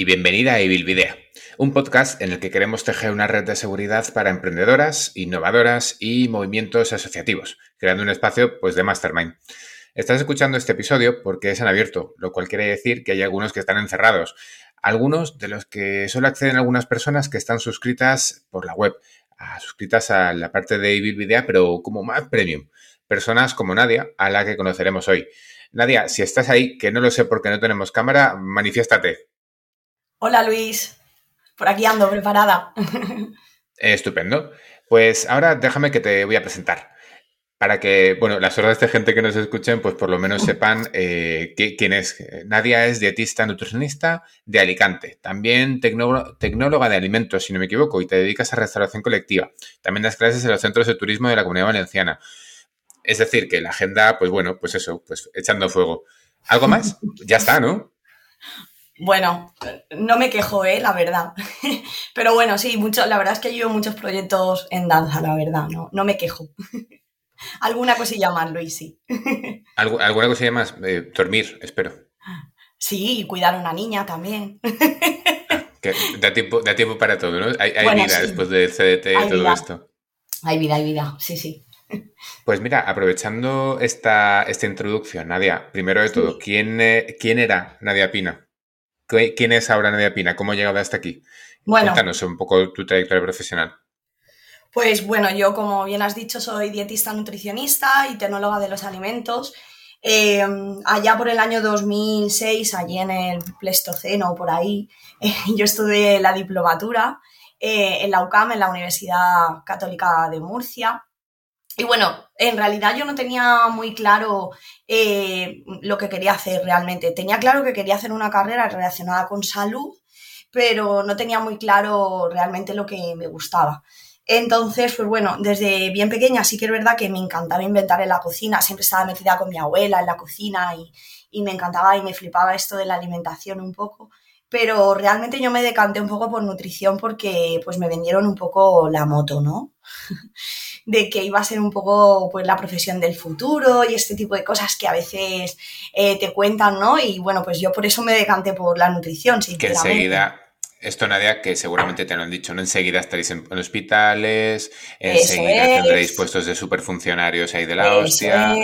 Y bienvenida a Evilvidea, un podcast en el que queremos tejer una red de seguridad para emprendedoras, innovadoras y movimientos asociativos, creando un espacio pues de mastermind. Estás escuchando este episodio porque es en abierto, lo cual quiere decir que hay algunos que están encerrados, algunos de los que solo acceden algunas personas que están suscritas por la web, suscritas a la parte de Evilvidea, pero como más premium, personas como Nadia, a la que conoceremos hoy. Nadia, si estás ahí, que no lo sé porque no tenemos cámara, manifiéstate. Hola Luis, por aquí ando preparada. Estupendo. Pues ahora déjame que te voy a presentar. Para que, bueno, las horas de gente que nos escuchen, pues por lo menos sepan eh, quién es. Nadia es dietista nutricionista de Alicante. También tecnóloga de alimentos, si no me equivoco, y te dedicas a restauración colectiva. También das clases en los centros de turismo de la Comunidad Valenciana. Es decir, que la agenda, pues bueno, pues eso, pues echando fuego. ¿Algo más? Ya está, ¿no? Bueno, no me quejo, ¿eh? La verdad. Pero bueno, sí, mucho, la verdad es que llevo muchos proyectos en danza, la verdad, no, no me quejo. Alguna cosilla más, Luis, sí. ¿Alguna cosilla más? Eh, dormir, espero. Sí, y cuidar a una niña también. Que da, tiempo, da tiempo para todo, ¿no? Hay, vida después del CDT y todo esto. Hay vida, hay vida, sí, sí. Pues mira, aprovechando esta, esta introducción, Nadia, primero de todo, ¿quién, eh, ¿quién era Nadia Pina? ¿Quién es ahora Nadia Pina? ¿Cómo ha llegado hasta aquí? Bueno, Cuéntanos un poco tu trayectoria profesional. Pues bueno, yo como bien has dicho soy dietista nutricionista y tecnóloga de los alimentos. Eh, allá por el año 2006, allí en el Pleistoceno, por ahí, yo estudié la diplomatura eh, en la UCAM, en la Universidad Católica de Murcia. Y bueno, en realidad yo no tenía muy claro eh, lo que quería hacer realmente. Tenía claro que quería hacer una carrera relacionada con salud, pero no tenía muy claro realmente lo que me gustaba. Entonces, pues bueno, desde bien pequeña sí que es verdad que me encantaba inventar en la cocina, siempre estaba metida con mi abuela en la cocina y, y me encantaba y me flipaba esto de la alimentación un poco pero realmente yo me decanté un poco por nutrición porque pues me vendieron un poco la moto, ¿no? De que iba a ser un poco pues la profesión del futuro y este tipo de cosas que a veces eh, te cuentan, ¿no? Y bueno, pues yo por eso me decanté por la nutrición, Que enseguida, esto Nadia, que seguramente te lo han dicho, ¿no? Enseguida estaréis en, hospitales, enseguida tendréis puestos de superfuncionarios ahí de la hostia.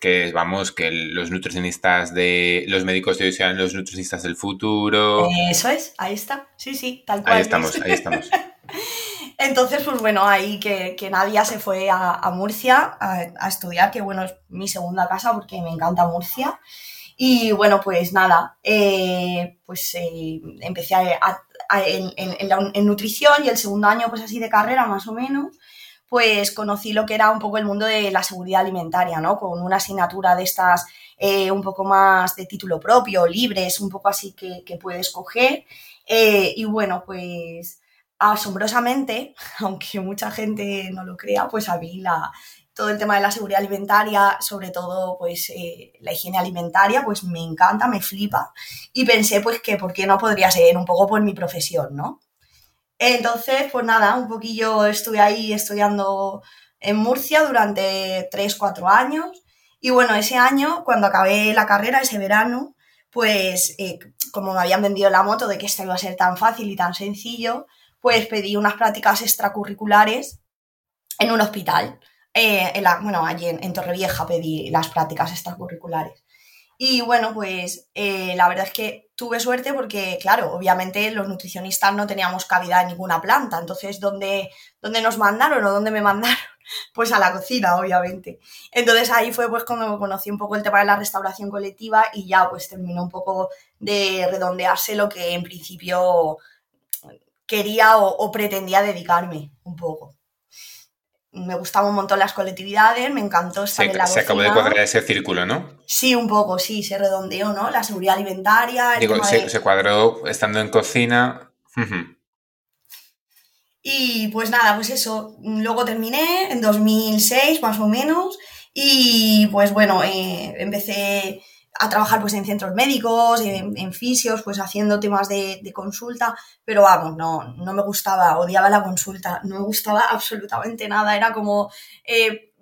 Que vamos, que los nutricionistas de. Los médicos de hoy sean los nutricionistas del futuro. Eso es, ahí está. Sí, sí, tal cual. Ahí estamos, ahí estamos. Entonces, pues bueno, ahí que, que Nadia se fue a, Murcia a, estudiar, que bueno, es mi segunda casa porque me encanta Murcia. Y bueno, pues nada, eh, pues eh, empecé en, nutrición y el segundo año, pues así de carrera más o menos, pues conocí lo que era un poco el mundo de la seguridad alimentaria, ¿no? Con una asignatura de estas eh, un poco más de título propio, libres, un poco así que, que puedes coger. y bueno, pues asombrosamente, aunque mucha gente no lo crea, pues a mí todo el tema de la seguridad alimentaria, sobre todo pues eh, la higiene alimentaria, pues me encanta, me flipa y pensé pues que por qué no podría ser un poco por mi profesión, ¿no? Entonces, pues nada, un poquillo estuve ahí estudiando en Murcia durante 3, 4 años y bueno, ese año, cuando acabé la carrera, ese verano, pues eh, como me habían vendido la moto de que esto iba a ser tan fácil y tan sencillo, pues pedí unas prácticas extracurriculares en un hospital. Eh, en la, bueno, allí en, Torrevieja pedí las prácticas extracurriculares. Y bueno, pues eh, la verdad es que tuve suerte porque, claro, obviamente los nutricionistas no teníamos cabida en ninguna planta. Entonces, ¿dónde, dónde nos mandaron o dónde me mandaron? Pues a la cocina, obviamente. Entonces ahí fue pues cuando conocí un poco el tema de la restauración colectiva y ya pues terminó un poco de redondearse lo que en principio quería o, pretendía dedicarme un poco. Me gustaban un montón las colectividades, me encantó estar se, en la Se acabó de cuadrar ese círculo, ¿no? Sí, un poco, sí, se redondeó, ¿no? La seguridad alimentaria. Digo, se, cuadró estando en cocina. Y pues nada, pues eso. Luego terminé en 2006, más o menos. Y pues bueno, eh, empecé a trabajar pues en centros médicos, en, fisios, pues haciendo temas de, consulta, pero vamos, no, no me gustaba, odiaba la consulta, no me gustaba absolutamente nada, era como eh,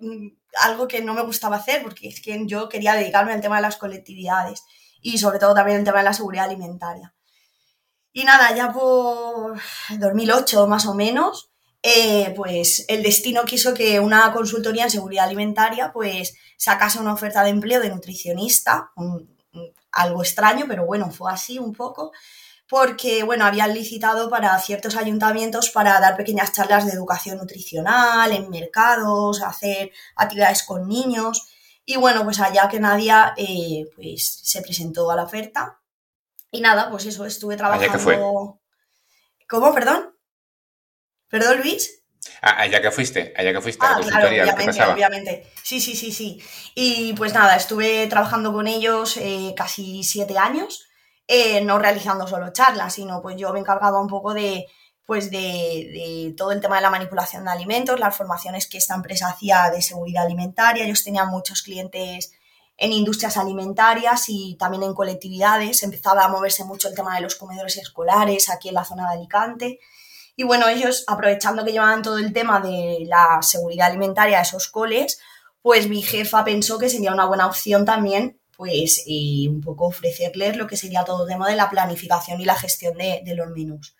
algo que no me gustaba hacer porque es que yo quería dedicarme al tema de las colectividades y sobre todo también al tema de la seguridad alimentaria. Y nada, ya por 2008 más o menos, eh, pues el destino quiso que una consultoría en seguridad alimentaria pues sacase una oferta de empleo de nutricionista, algo extraño, pero bueno, fue así un poco, porque bueno, habían licitado para ciertos ayuntamientos para dar pequeñas charlas de educación nutricional en mercados, hacer actividades con niños. Y bueno, pues allá que Nadia eh, pues se presentó a la oferta. Y nada, pues eso, estuve trabajando. que fue? ¿Cómo? ¿Perdón? ¿Perdón, Luis? Ah, allá que fuiste, allá que fuiste a la ah, consultoría, obviamente, obviamente. Sí, sí, sí, sí. Y pues nada, estuve trabajando con ellos eh, casi siete años, eh, no realizando solo charlas, sino pues yo me encargaba un poco de, pues de, todo el tema de la manipulación de alimentos, las formaciones que esta empresa hacía de seguridad alimentaria. Ellos tenían muchos clientes en industrias alimentarias y también en colectividades. Empezaba a moverse mucho el tema de los comedores escolares aquí en la zona de Alicante. Y bueno, ellos, aprovechando que llevaban todo el tema de la seguridad alimentaria de esos coles, pues mi jefa pensó que sería una buena opción también, pues, y un poco ofrecerles lo que sería todo el tema de la planificación y la gestión de, de los menús.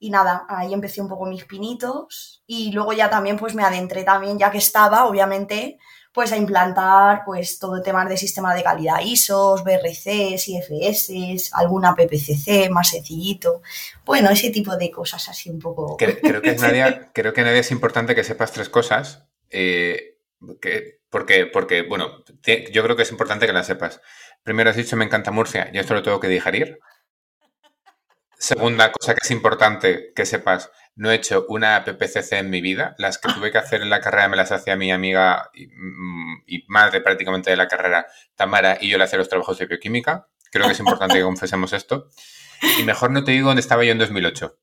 Y nada, ahí empecé un poco mis pinitos y luego ya también pues me adentré también, ya que estaba, obviamente, pues a implantar pues todo el tema de sistema de calidad ISOs, BRCs, IFS, alguna PPCC más sencillito. Bueno, ese tipo de cosas así un poco. Creo, que, Nadia, creo que Nadia es importante que sepas tres cosas. Eh, porque, porque, bueno, yo creo que es importante que las sepas. Primero has dicho me encanta Murcia y esto lo tengo que digerir. Segunda cosa que es importante que sepas, no he hecho una PPCC en mi vida. Las que tuve que hacer en la carrera me las hacía mi amiga mm, y, madre prácticamente de la carrera, Tamara, y yo le hacía los trabajos de bioquímica. Creo que es importante que confesemos esto. Y mejor no te digo dónde estaba yo en 2008.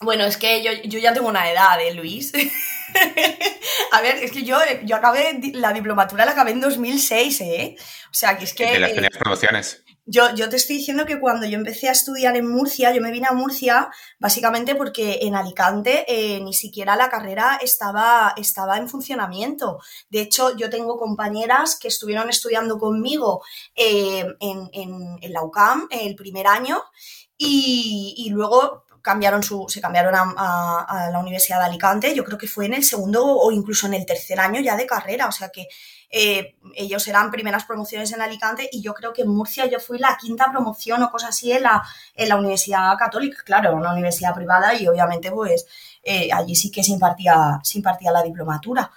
Bueno, es que yo, ya tengo una edad, ¿eh, Luis? A ver, es que yo, yo acabé, la diplomatura la acabé en 2006, ¿eh? O sea, que es que... De las primeras promociones. Yo, yo te estoy diciendo que cuando yo empecé a estudiar en Murcia, yo me vine a Murcia básicamente porque en Alicante eh, ni siquiera la carrera estaba, estaba en funcionamiento. De hecho, yo tengo compañeras que estuvieron estudiando conmigo eh, en, en, la UCAM el primer año y, y luego cambiaron su, se cambiaron a, a, la Universidad de Alicante, yo creo que fue en el segundo o incluso en el tercer año ya de carrera, o sea que eh, ellos eran primeras promociones en Alicante y yo creo que en Murcia yo fui la quinta promoción o cosa así en la, en la Universidad Católica, claro, una universidad privada y obviamente pues eh, allí sí que se impartía, se impartía la diplomatura.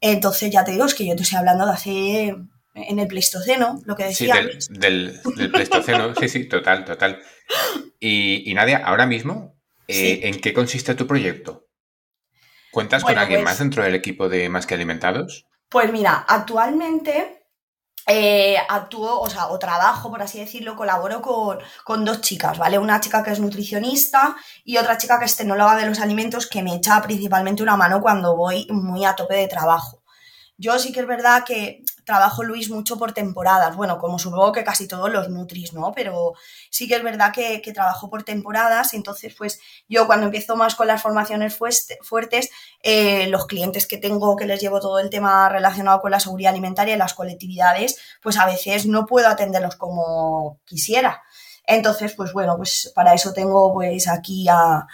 Entonces ya te digo, es que yo te estoy hablando de hace en el Pleistoceno, lo que decía. Sí, del, Pleistoceno, sí, sí, total, total. Y, y Nadia, ahora mismo, eh, ¿en qué consiste tu proyecto? ¿Cuentas con alguien pues más dentro del equipo de Más que Alimentados? Pues mira, actualmente eh, actúo, o sea, o trabajo, por así decirlo, colaboro con, dos chicas, ¿vale? Una chica que es nutricionista y otra chica que es tecnóloga de los alimentos que me echa principalmente una mano cuando voy muy a tope de trabajo. Yo sí que es verdad que trabajo, Luis, mucho por temporadas. Bueno, como supongo que casi todos los Nutris, ¿no? Pero sí que es verdad que, trabajo por temporadas. Entonces, pues yo cuando empiezo más con las formaciones fuertes, eh, los clientes que tengo, que les llevo todo el tema relacionado con la seguridad alimentaria y las colectividades, pues a veces no puedo atenderlos como quisiera. Entonces, pues bueno, pues para eso tengo pues aquí a,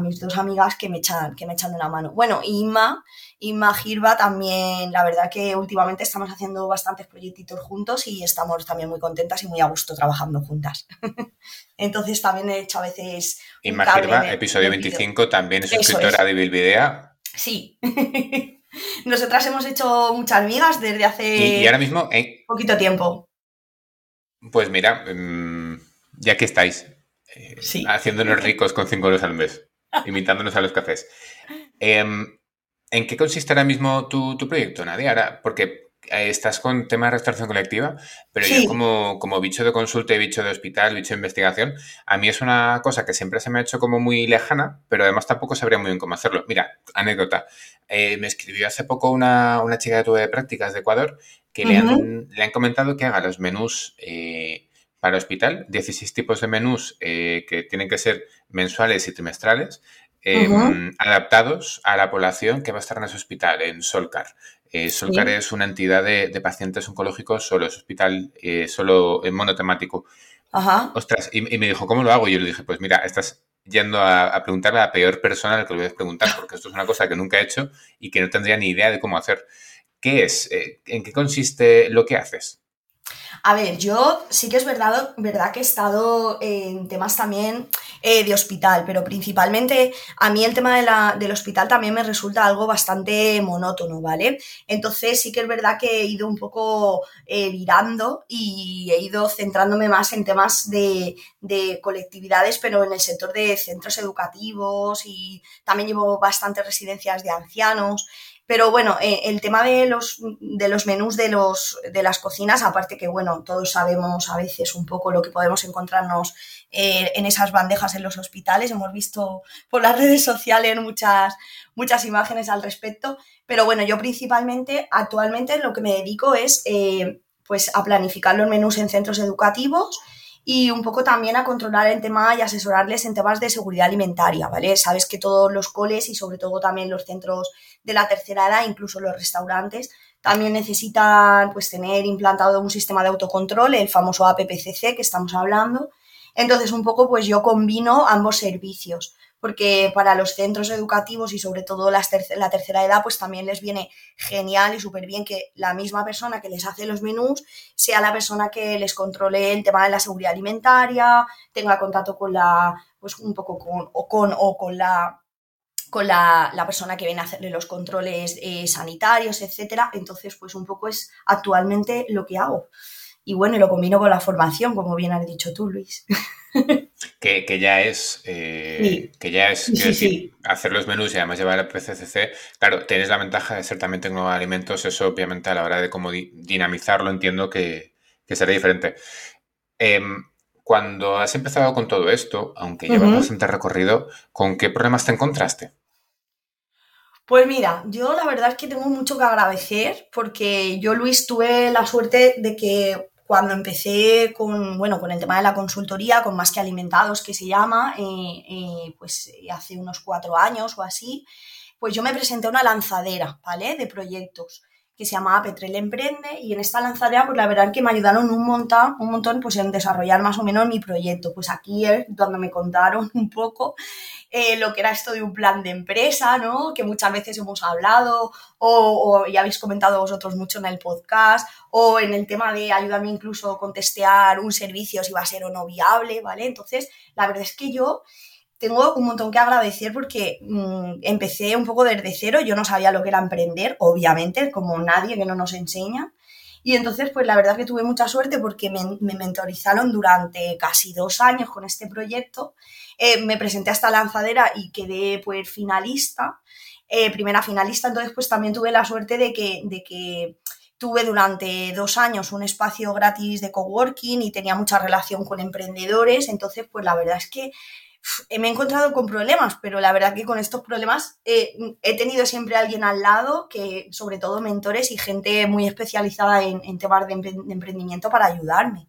mis dos amigas que me echan, que me echan una mano. Bueno, Inma, Girba también, la verdad que últimamente estamos haciendo bastantes proyectitos juntos y estamos también muy contentas y muy a gusto trabajando juntas. Entonces también he hecho a veces... Girba, episodio 25, también es suscriptora de Bilvidea. Sí. Nosotras hemos hecho muchas amigas desde hace y, ahora mismo, poquito tiempo. Pues mira, em, ya que estáis eh, haciéndonos ricos con 5 euros al mes, invitándonos a los cafés. Em, ¿En qué consiste ahora mismo tu, proyecto, Nadia? Ahora, porque eh, estás con tema de restauración colectiva, pero yo como, como bicho de consulta y bicho de hospital, bicho de investigación, a mí es una cosa que siempre se me ha hecho como muy lejana, pero además tampoco sabría muy bien cómo hacerlo. Mira, anécdota. Eh, me escribió hace poco una, chica que tuve de prácticas de Ecuador que le, han, le, han, comentado que haga los menús para hospital, 16 tipos de menús eh, que tienen que ser mensuales y trimestrales, em, adaptados a la población que va a estar en ese hospital, en Solcar. Eh, Solcar es una entidad de, pacientes oncológicos solo, es hospital eh, solo monotemático. Ajá. Ostras, y, me dijo, ¿cómo lo hago? Y yo le dije, pues mira, estás yendo a, preguntarle a la peor persona a la que lo voy a preguntar, porque esto es una cosa que nunca he hecho y que no tendría ni idea de cómo hacer. ¿Qué es? Eh, ¿En qué consiste lo que haces? A ver, yo sí que es verdad, verdad que he estado en temas también eh, de hospital, pero principalmente a mí el tema de la, del hospital también me resulta algo bastante monótono, ¿vale? Entonces sí que es verdad que he ido un poco eh, virando y he ido centrándome más en temas de, de colectividades, pero en el sector de centros educativos y también llevo bastantes residencias de ancianos. Pero bueno, eh, el tema de los, de los menús de, los, de las cocinas, aparte que, bueno, todos sabemos a veces un poco lo que podemos encontrarnos eh, en esas bandejas en los hospitales. Hemos visto por las redes sociales muchas, muchas imágenes al respecto. Pero bueno, yo principalmente, actualmente lo que me dedico es eh, pues a planificar los menús en centros educativos y un poco también a controlar el tema y asesorarles en temas de seguridad alimentaria, ¿vale? Sabes que todos los coles y sobre todo también los centros de la tercera edad, incluso los restaurantes, también necesitan pues tener implantado un sistema de autocontrol, el famoso APPCC que estamos hablando. Entonces, un poco pues yo combino ambos servicios porque para los centros educativos y sobre todo la tercera edad, pues también les viene genial y súper bien que la misma persona que les hace los menús sea la persona que les controle el tema de la seguridad alimentaria, tenga contacto con la, pues un poco con, o con, o con la con la, persona que viene a hacerle los controles eh, sanitarios, etcétera. Entonces, pues un poco es actualmente lo que hago. Y bueno, y lo combino con la formación, como bien has dicho tú, Luis. que, ya es, eh, que ya es hacer los menús y además llevar el PCCC. Claro, tienes la ventaja de ser también tengo alimentos, eso obviamente a la hora de cómo dinamizarlo entiendo que, será diferente. Em, cuando has empezado con todo esto, aunque llevas bastante recorrido, ¿con qué problemas te encontraste? Pues mira, yo la verdad es que tengo mucho que agradecer porque yo, Luis, tuve la suerte de que cuando empecé con, bueno, con el tema de la consultoría, con Más que Alimentados, que se llama, eh, eh, pues hace unos cuatro años o así, pues yo me presenté a una lanzadera, ¿vale? De proyectos que se llamaba Petrel Emprende y en esta lanzadera pues la verdad que me ayudaron un montón, un montón pues en desarrollar más o menos mi proyecto. Pues aquí es donde me contaron un poco eh, lo que era esto de un plan de empresa, ¿no? Que muchas veces hemos hablado o, ya habéis comentado vosotros mucho en el podcast o en el tema de ayudarme incluso a contestear un servicio si va a ser o no viable, ¿vale? Entonces, la verdad es que yo tengo un montón que agradecer porque mm, empecé un poco desde cero, yo no sabía lo que era emprender, obviamente, como nadie que no nos enseña. Y entonces, pues la verdad que tuve mucha suerte porque me, me mentorizaron durante casi dos años con este proyecto. Eh, me presenté a esta lanzadera y quedé pues finalista, eh, primera finalista. Entonces, pues también tuve la suerte de que, de que tuve durante dos años un espacio gratis de coworking y tenía mucha relación con emprendedores. Entonces, pues la verdad es que me he encontrado con problemas, pero la verdad que con estos problemas eh, he tenido siempre alguien al lado, que sobre todo mentores y gente muy especializada en, temas de emprendimiento para ayudarme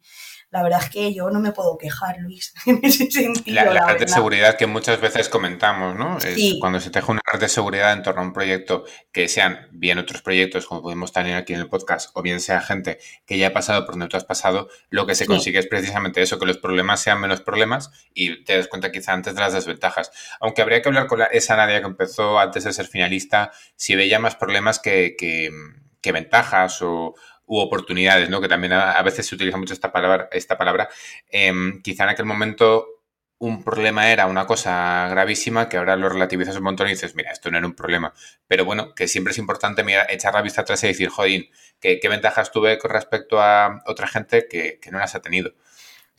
la verdad es que yo no me puedo quejar, Luis, en ese sentido. La, red de seguridad que muchas veces comentamos, ¿no? Es cuando se teje una red de seguridad en torno a un proyecto, que sean bien otros proyectos, como podemos tener aquí en el podcast, o bien sea gente que ya ha pasado por donde tú has pasado, lo que se consigue es precisamente eso, que los problemas sean menos problemas y te das cuenta quizá antes de las desventajas. Aunque habría que hablar con esa Nadia que empezó antes de ser finalista, si veía más problemas que, que ventajas o, u oportunidades, ¿no? Que también a, veces se utiliza mucho esta palabra, esta palabra. Em, quizá en aquel momento un problema era una cosa gravísima que ahora lo relativizas un montón y dices, mira, esto no era un problema. Pero bueno, que siempre es importante mirar, echar la vista atrás y decir, jodín, ¿qué, ventajas tuve con respecto a otra gente que, que no las ha tenido?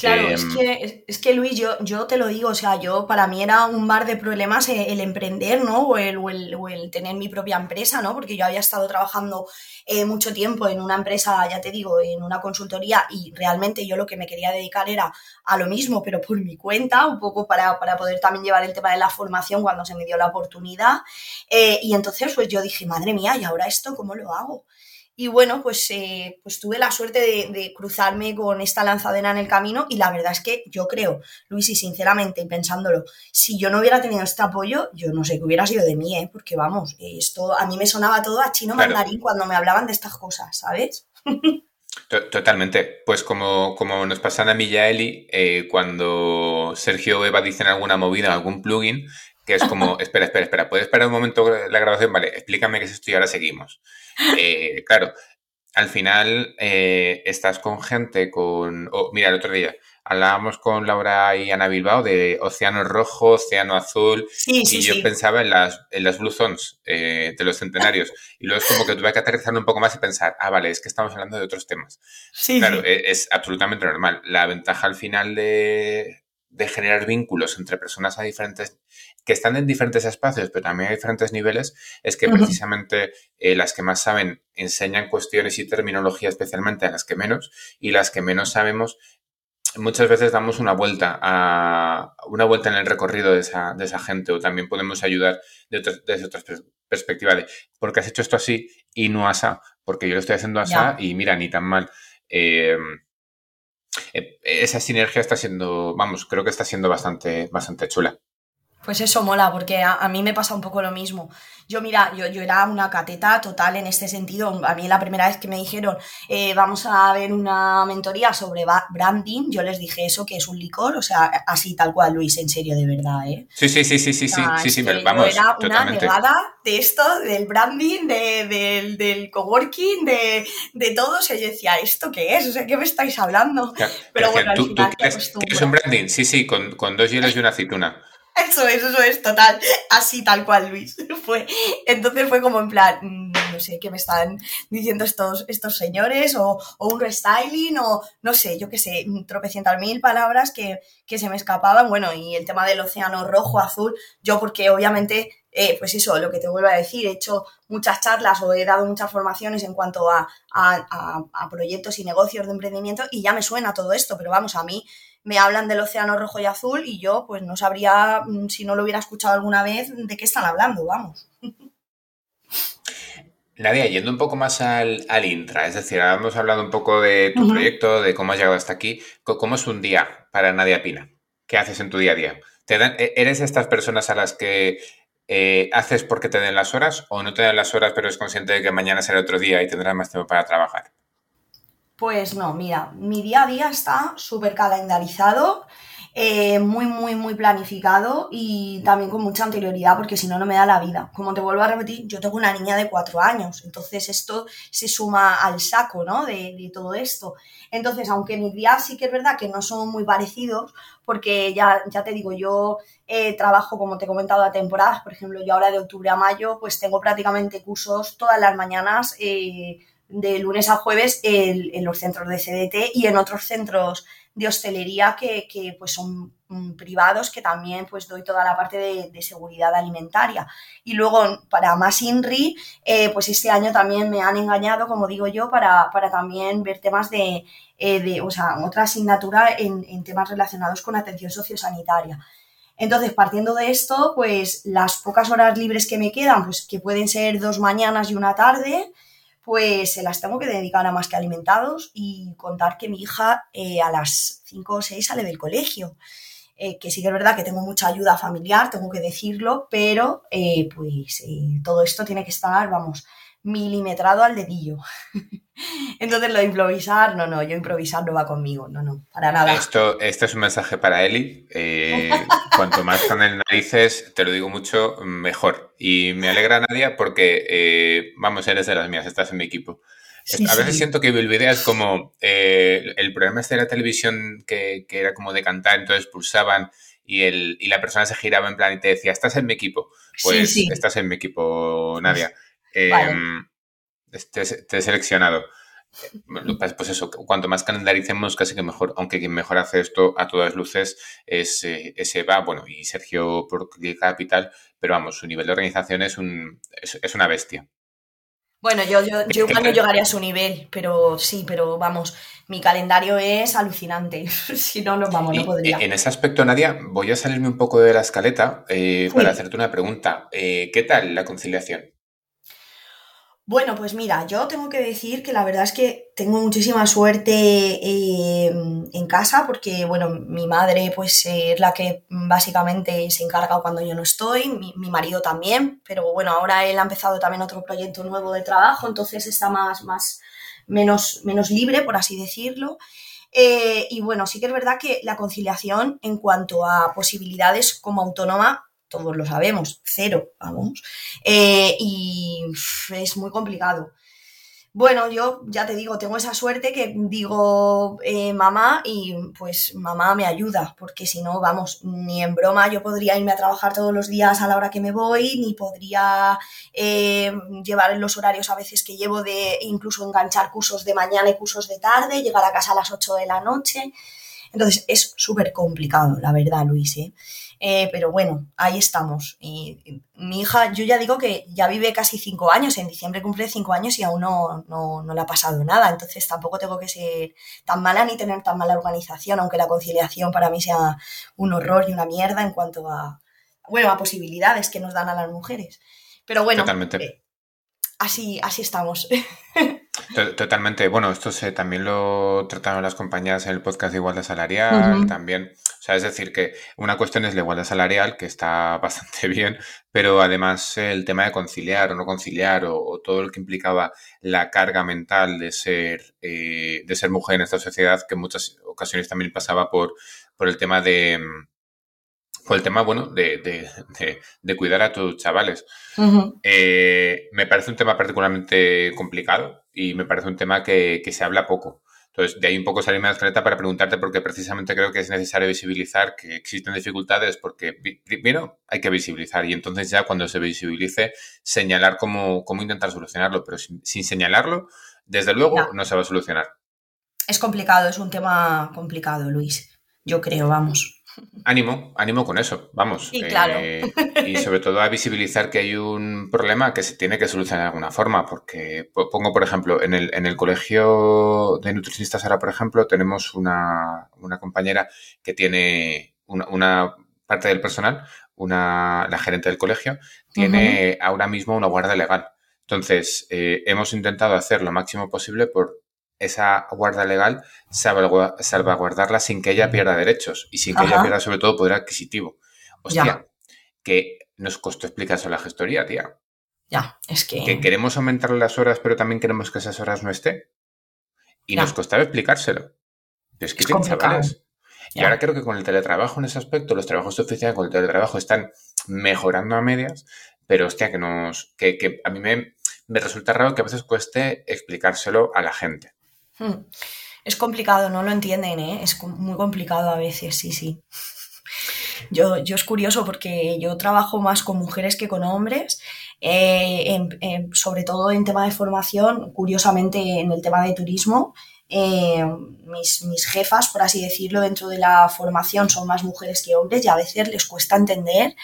Claro, es, em, que, es que Luis, yo, yo te lo digo, o sea, yo para mí era un mar de problemas el, emprender, ¿no? O el, o, el, tener mi propia empresa, ¿no? Porque yo había estado trabajando eh, mucho tiempo en una empresa, ya te digo, en una consultoría y realmente yo lo que me quería dedicar era a lo mismo, pero por mi cuenta, un poco para, para poder también llevar el tema de la formación cuando se me dio la oportunidad. Eh, y entonces, pues yo dije, madre mía, ¿y ahora esto cómo lo hago? Y bueno, pues, eh, pues tuve la suerte de, cruzarme con esta lanzadera en el camino y la verdad es que yo creo, Luis, y sinceramente, pensándolo, si yo no hubiera tenido este apoyo, yo no sé qué hubiera sido de mí, ¿eh? porque vamos, esto a mí me sonaba todo a chino mandarín cuando me hablaban de estas cosas, ¿sabes? Totalmente. Pues como, como nos pasan a mí y a Eli, eh, cuando Sergio o Eva dicen alguna movida, algún plugin, que es como, espera, espera, espera, ¿puedes esperar un momento la grabación? Vale, explícame qué es esto y ahora seguimos. Eh, claro, al final eh, estás con gente con... mira, el otro día hablábamos con Laura y Ana Bilbao de Océano Rojo, Océano Azul, y yo pensaba en las, en las Blue Zones eh, de los centenarios. Y luego es como que tuve que aterrizar un poco más y pensar, ah, vale, es que estamos hablando de otros temas. claro, e, es, absolutamente normal. La ventaja al final de, de generar vínculos entre personas a diferentes que están en diferentes espacios, pero también a diferentes niveles, es que precisamente eh, las que más saben enseñan cuestiones y terminología especialmente a las que menos, y las que menos sabemos muchas veces damos una vuelta a una vuelta en el recorrido de esa, de esa gente o también podemos ayudar desde otra perspectiva de ¿por qué has hecho esto así y no así? Porque yo lo estoy haciendo así y mira, ni tan mal. Em, eh, esa sinergia está siendo, vamos, creo que está siendo bastante, bastante chula. Pues eso mola, porque a, mí me pasa un poco lo mismo. Yo, mira, yo, yo, era una cateta total en este sentido. A mí la primera vez que me dijeron, eh, vamos a ver una mentoría sobre branding, yo les dije eso, que es un licor, o sea, así tal cual, Luis, en serio, de verdad, ¿eh? Sí, sí, sí, sí, sí, sí, sí, sí, vamos. era una negada de esto, del branding, del, del coworking, de, de todo. O sea, yo decía, ¿esto qué es? O sea, ¿qué me estáis hablando? Pero bueno, tú, al final es un branding? Sí, sí, con, con dos hielos y una aceituna. Eso es, eso es, total. Así tal cual, Luis. Fue. Entonces fue como en plan, mm, no sé, ¿qué me están diciendo estos, estos señores? O, un restyling, o no sé, yo qué sé, tropecientas mil palabras que, se me escapaban. Bueno, y el tema del océano rojo, azul, yo porque obviamente eh, pues eso, lo que te vuelvo a decir, he hecho muchas charlas o he dado muchas formaciones en cuanto a, a, proyectos y negocios de emprendimiento y ya me suena todo esto, pero vamos, a mí me hablan del océano rojo y azul y yo pues no sabría, mm, si no lo hubiera escuchado alguna vez, de qué están hablando, vamos. Nadia, yendo un poco más al, al intra, es decir, hemos hablado un poco de tu proyecto, de cómo has llegado hasta aquí. ¿Cómo es un día para Nadia Pina? ¿Qué haces en tu día a día? ¿Te dan, e, ¿Eres estas personas a las que eh, haces porque te den las horas o no te dan las horas pero es consciente de que mañana será otro día y tendrás más tiempo para trabajar? Pues no, mira, mi día a día está súper calendarizado, eh, muy, muy, muy planificado y también con mucha anterioridad, porque si no, no me da la vida. Como te vuelvo a repetir, yo tengo una niña de cuatro años, entonces esto se suma al saco, ¿no? De, todo esto. Entonces, aunque mis días sí que es verdad que no son muy parecidos, porque ya, ya te digo, yo eh, trabajo, como te he comentado, a temporadas, por ejemplo, yo ahora de octubre a mayo, pues tengo prácticamente cursos todas las mañanas. Eh, de lunes a jueves en, los centros de CDT y en otros centros de hostelería que, pues son mm, privados que también pues doy toda la parte de, seguridad alimentaria. Y luego para más INRI, eh, pues este año también me han engañado, como digo yo, para, también ver temas de, eh, de, o sea, otra asignatura en, en temas relacionados con atención sociosanitaria. Entonces, partiendo de esto, pues las pocas horas libres que me quedan, pues que pueden ser dos mañanas y una tarde, pues se las tengo que dedicar a más que alimentados y contar que mi hija eh, a las 5 o 6 sale del colegio. Eh, que sí que es verdad que tengo mucha ayuda familiar, tengo que decirlo, pero eh, pues todo esto tiene que estar, vamos, milimetrado al dedillo. Entonces lo de improvisar, no, no, yo improvisar no va conmigo, no, no, para nada. Esto, este es un mensaje para Eli. Eh, cuanto más con el narices, te lo digo mucho, mejor. Y me alegra, Nadia, porque, eh, vamos, eres de las mías, estás en mi equipo. a veces siento que Bilbidea es como eh, el programa este de la televisión que, era como de cantar, entonces pulsaban y, el, y la persona se giraba en plan y te decía, estás en mi equipo. Pues estás en mi equipo, Nadia. Em, te, he seleccionado. Pues eso, cuanto más calendaricemos, casi que mejor, aunque quien mejor hace esto a todas luces es, eh, Eva, bueno, y Sergio por Capital, pero vamos, su nivel de organización es, un, es, una bestia. Bueno, yo, yo, yo igual no llegaré a su nivel, pero sí, pero vamos, mi calendario es alucinante. si no, no, vamos, no podría. En ese aspecto, Nadia, voy a salirme un poco de la escaleta eh, para hacerte una pregunta. Eh, ¿Qué tal la conciliación? Bueno, pues mira, yo tengo que decir que la verdad es que tengo muchísima suerte eh, en casa porque, bueno, mi madre pues es la que básicamente se encarga cuando yo no estoy, mi, marido también, pero bueno, ahora él ha empezado también otro proyecto nuevo de trabajo, entonces está más, más, menos, menos libre, por así decirlo. Eh, y bueno, sí que es verdad que la conciliación en cuanto a posibilidades como autónoma, todos lo sabemos, cero, vamos. Eh, y es muy complicado. Bueno, yo ya te digo, tengo esa suerte que digo eh, mamá y pues mamá me ayuda, porque si no, vamos, ni en broma yo podría irme a trabajar todos los días a la hora que me voy, ni podría eh, llevar los horarios a veces que llevo de incluso enganchar cursos de mañana y cursos de tarde, llegar a casa a las 8 de la noche. Entonces es súper complicado, la verdad, Luis. ¿eh? Eh, pero bueno, ahí estamos. Y, mi hija, yo ya digo que ya vive casi cinco años, en diciembre cumple cinco años y aún no, no, le ha pasado nada. Entonces tampoco tengo que ser tan mala ni tener tan mala organización, aunque la conciliación para mí sea un horror y una mierda en cuanto a, bueno, a posibilidades que nos dan a las mujeres. Pero bueno, eh, así, así estamos. Totalmente. Bueno, esto se, también lo trataron las compañías en el podcast de igualdad salarial, también. O sea, es decir, que una cuestión es la igualdad salarial, que está bastante bien, pero además el tema de conciliar o no conciliar o, todo lo que implicaba la carga mental de ser, eh, de ser mujer en esta sociedad, que en muchas ocasiones también pasaba por, por el tema de por el tema, bueno, de, de, de, cuidar a tus chavales. Eh, me parece un tema particularmente complicado y me parece un tema que, que se habla poco. Entonces, de ahí un poco salirme de la para preguntarte porque precisamente creo que es necesario visibilizar que existen dificultades porque primero hay que visibilizar y entonces ya cuando se visibilice señalar cómo, cómo intentar solucionarlo, pero sin, señalarlo, desde luego no. se va a solucionar. Es complicado, es un tema complicado, Luis. Yo creo, vamos. Ánimo, ánimo con eso, vamos. Y claro. Eh, y sobre todo a visibilizar que hay un problema que se tiene que solucionar de alguna forma, porque pongo, por ejemplo, en el, en el colegio de nutricionistas ahora, por ejemplo, tenemos una, compañera que tiene una, parte del personal, una, la gerente del colegio, tiene ahora mismo una guardia legal. Entonces, eh, hemos intentado hacer lo máximo posible por esa guarda legal, salvaguardarla sin que ella pierda derechos y sin que ella pierda sobre todo poder adquisitivo. Hostia, que nos costó explicarse a la gestoría, tía. Ya, es que... Que queremos aumentar las horas, pero también queremos que esas horas no esté. Y nos costaba explicárselo. es que tienen chavales. Y ahora creo que con el teletrabajo en ese aspecto, los trabajos de oficina con el teletrabajo están mejorando a medias, pero hostia, que nos. que, que a mí me, me resulta raro que a veces cueste explicárselo a la gente. Hmm. Es complicado, no lo entienden, ¿eh? Es muy complicado a veces, sí, sí. Yo, yo es curioso porque yo trabajo más con mujeres que con hombres, eh, sobre todo en tema de formación, curiosamente en el tema de turismo. Eh, mis, mis, jefas, por así decirlo, dentro de la formación son más mujeres que hombres y a veces les cuesta entender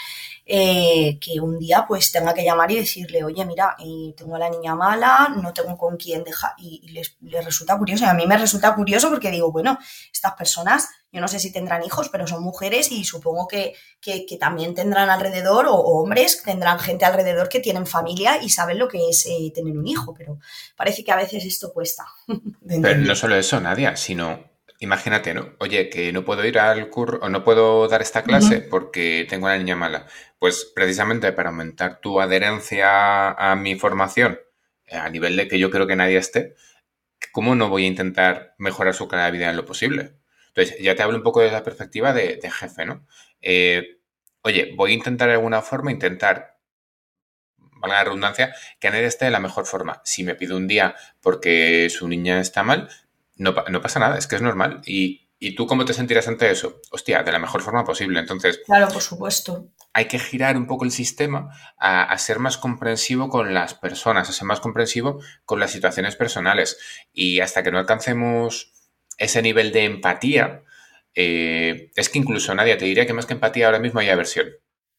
eh, que un día pues tenga que llamar y decirle, oye, mira, y tengo a la niña mala, no tengo con quién dejar, y, les, resulta curioso, y a mí me resulta curioso porque digo, bueno, estas personas, yo no sé si tendrán hijos, pero son mujeres y supongo que, que, también tendrán alrededor, o, hombres, tendrán gente alrededor que tienen familia y saben lo que es eh, tener un hijo, pero parece que a veces esto cuesta. pero no solo eso, Nadia, sino imagínate, ¿no? Oye, que no puedo ir al curso o no puedo dar esta clase porque tengo una niña mala. Pues precisamente para aumentar tu adherencia a mi formación eh, a nivel de que yo creo que nadie esté, ¿cómo no voy a intentar mejorar su calidad de vida en lo posible? Entonces, ya te hablo un poco de la perspectiva de, jefe, ¿no? Eh, oye, voy a intentar de alguna forma, intentar, valga la redundancia, que nadie esté de la mejor forma. Si me pide un día porque su niña está mal, no, pasa nada, es que es normal. Y, tú cómo te sentirás ante eso? Hostia, de la mejor forma posible. Entonces. Claro, por supuesto. Hay que girar un poco el sistema a, ser más comprensivo con las personas, a ser más comprensivo con las situaciones personales. Y hasta que no alcancemos ese nivel de empatía, eh, es que incluso nadie te diría que más que empatía ahora mismo hay aversión.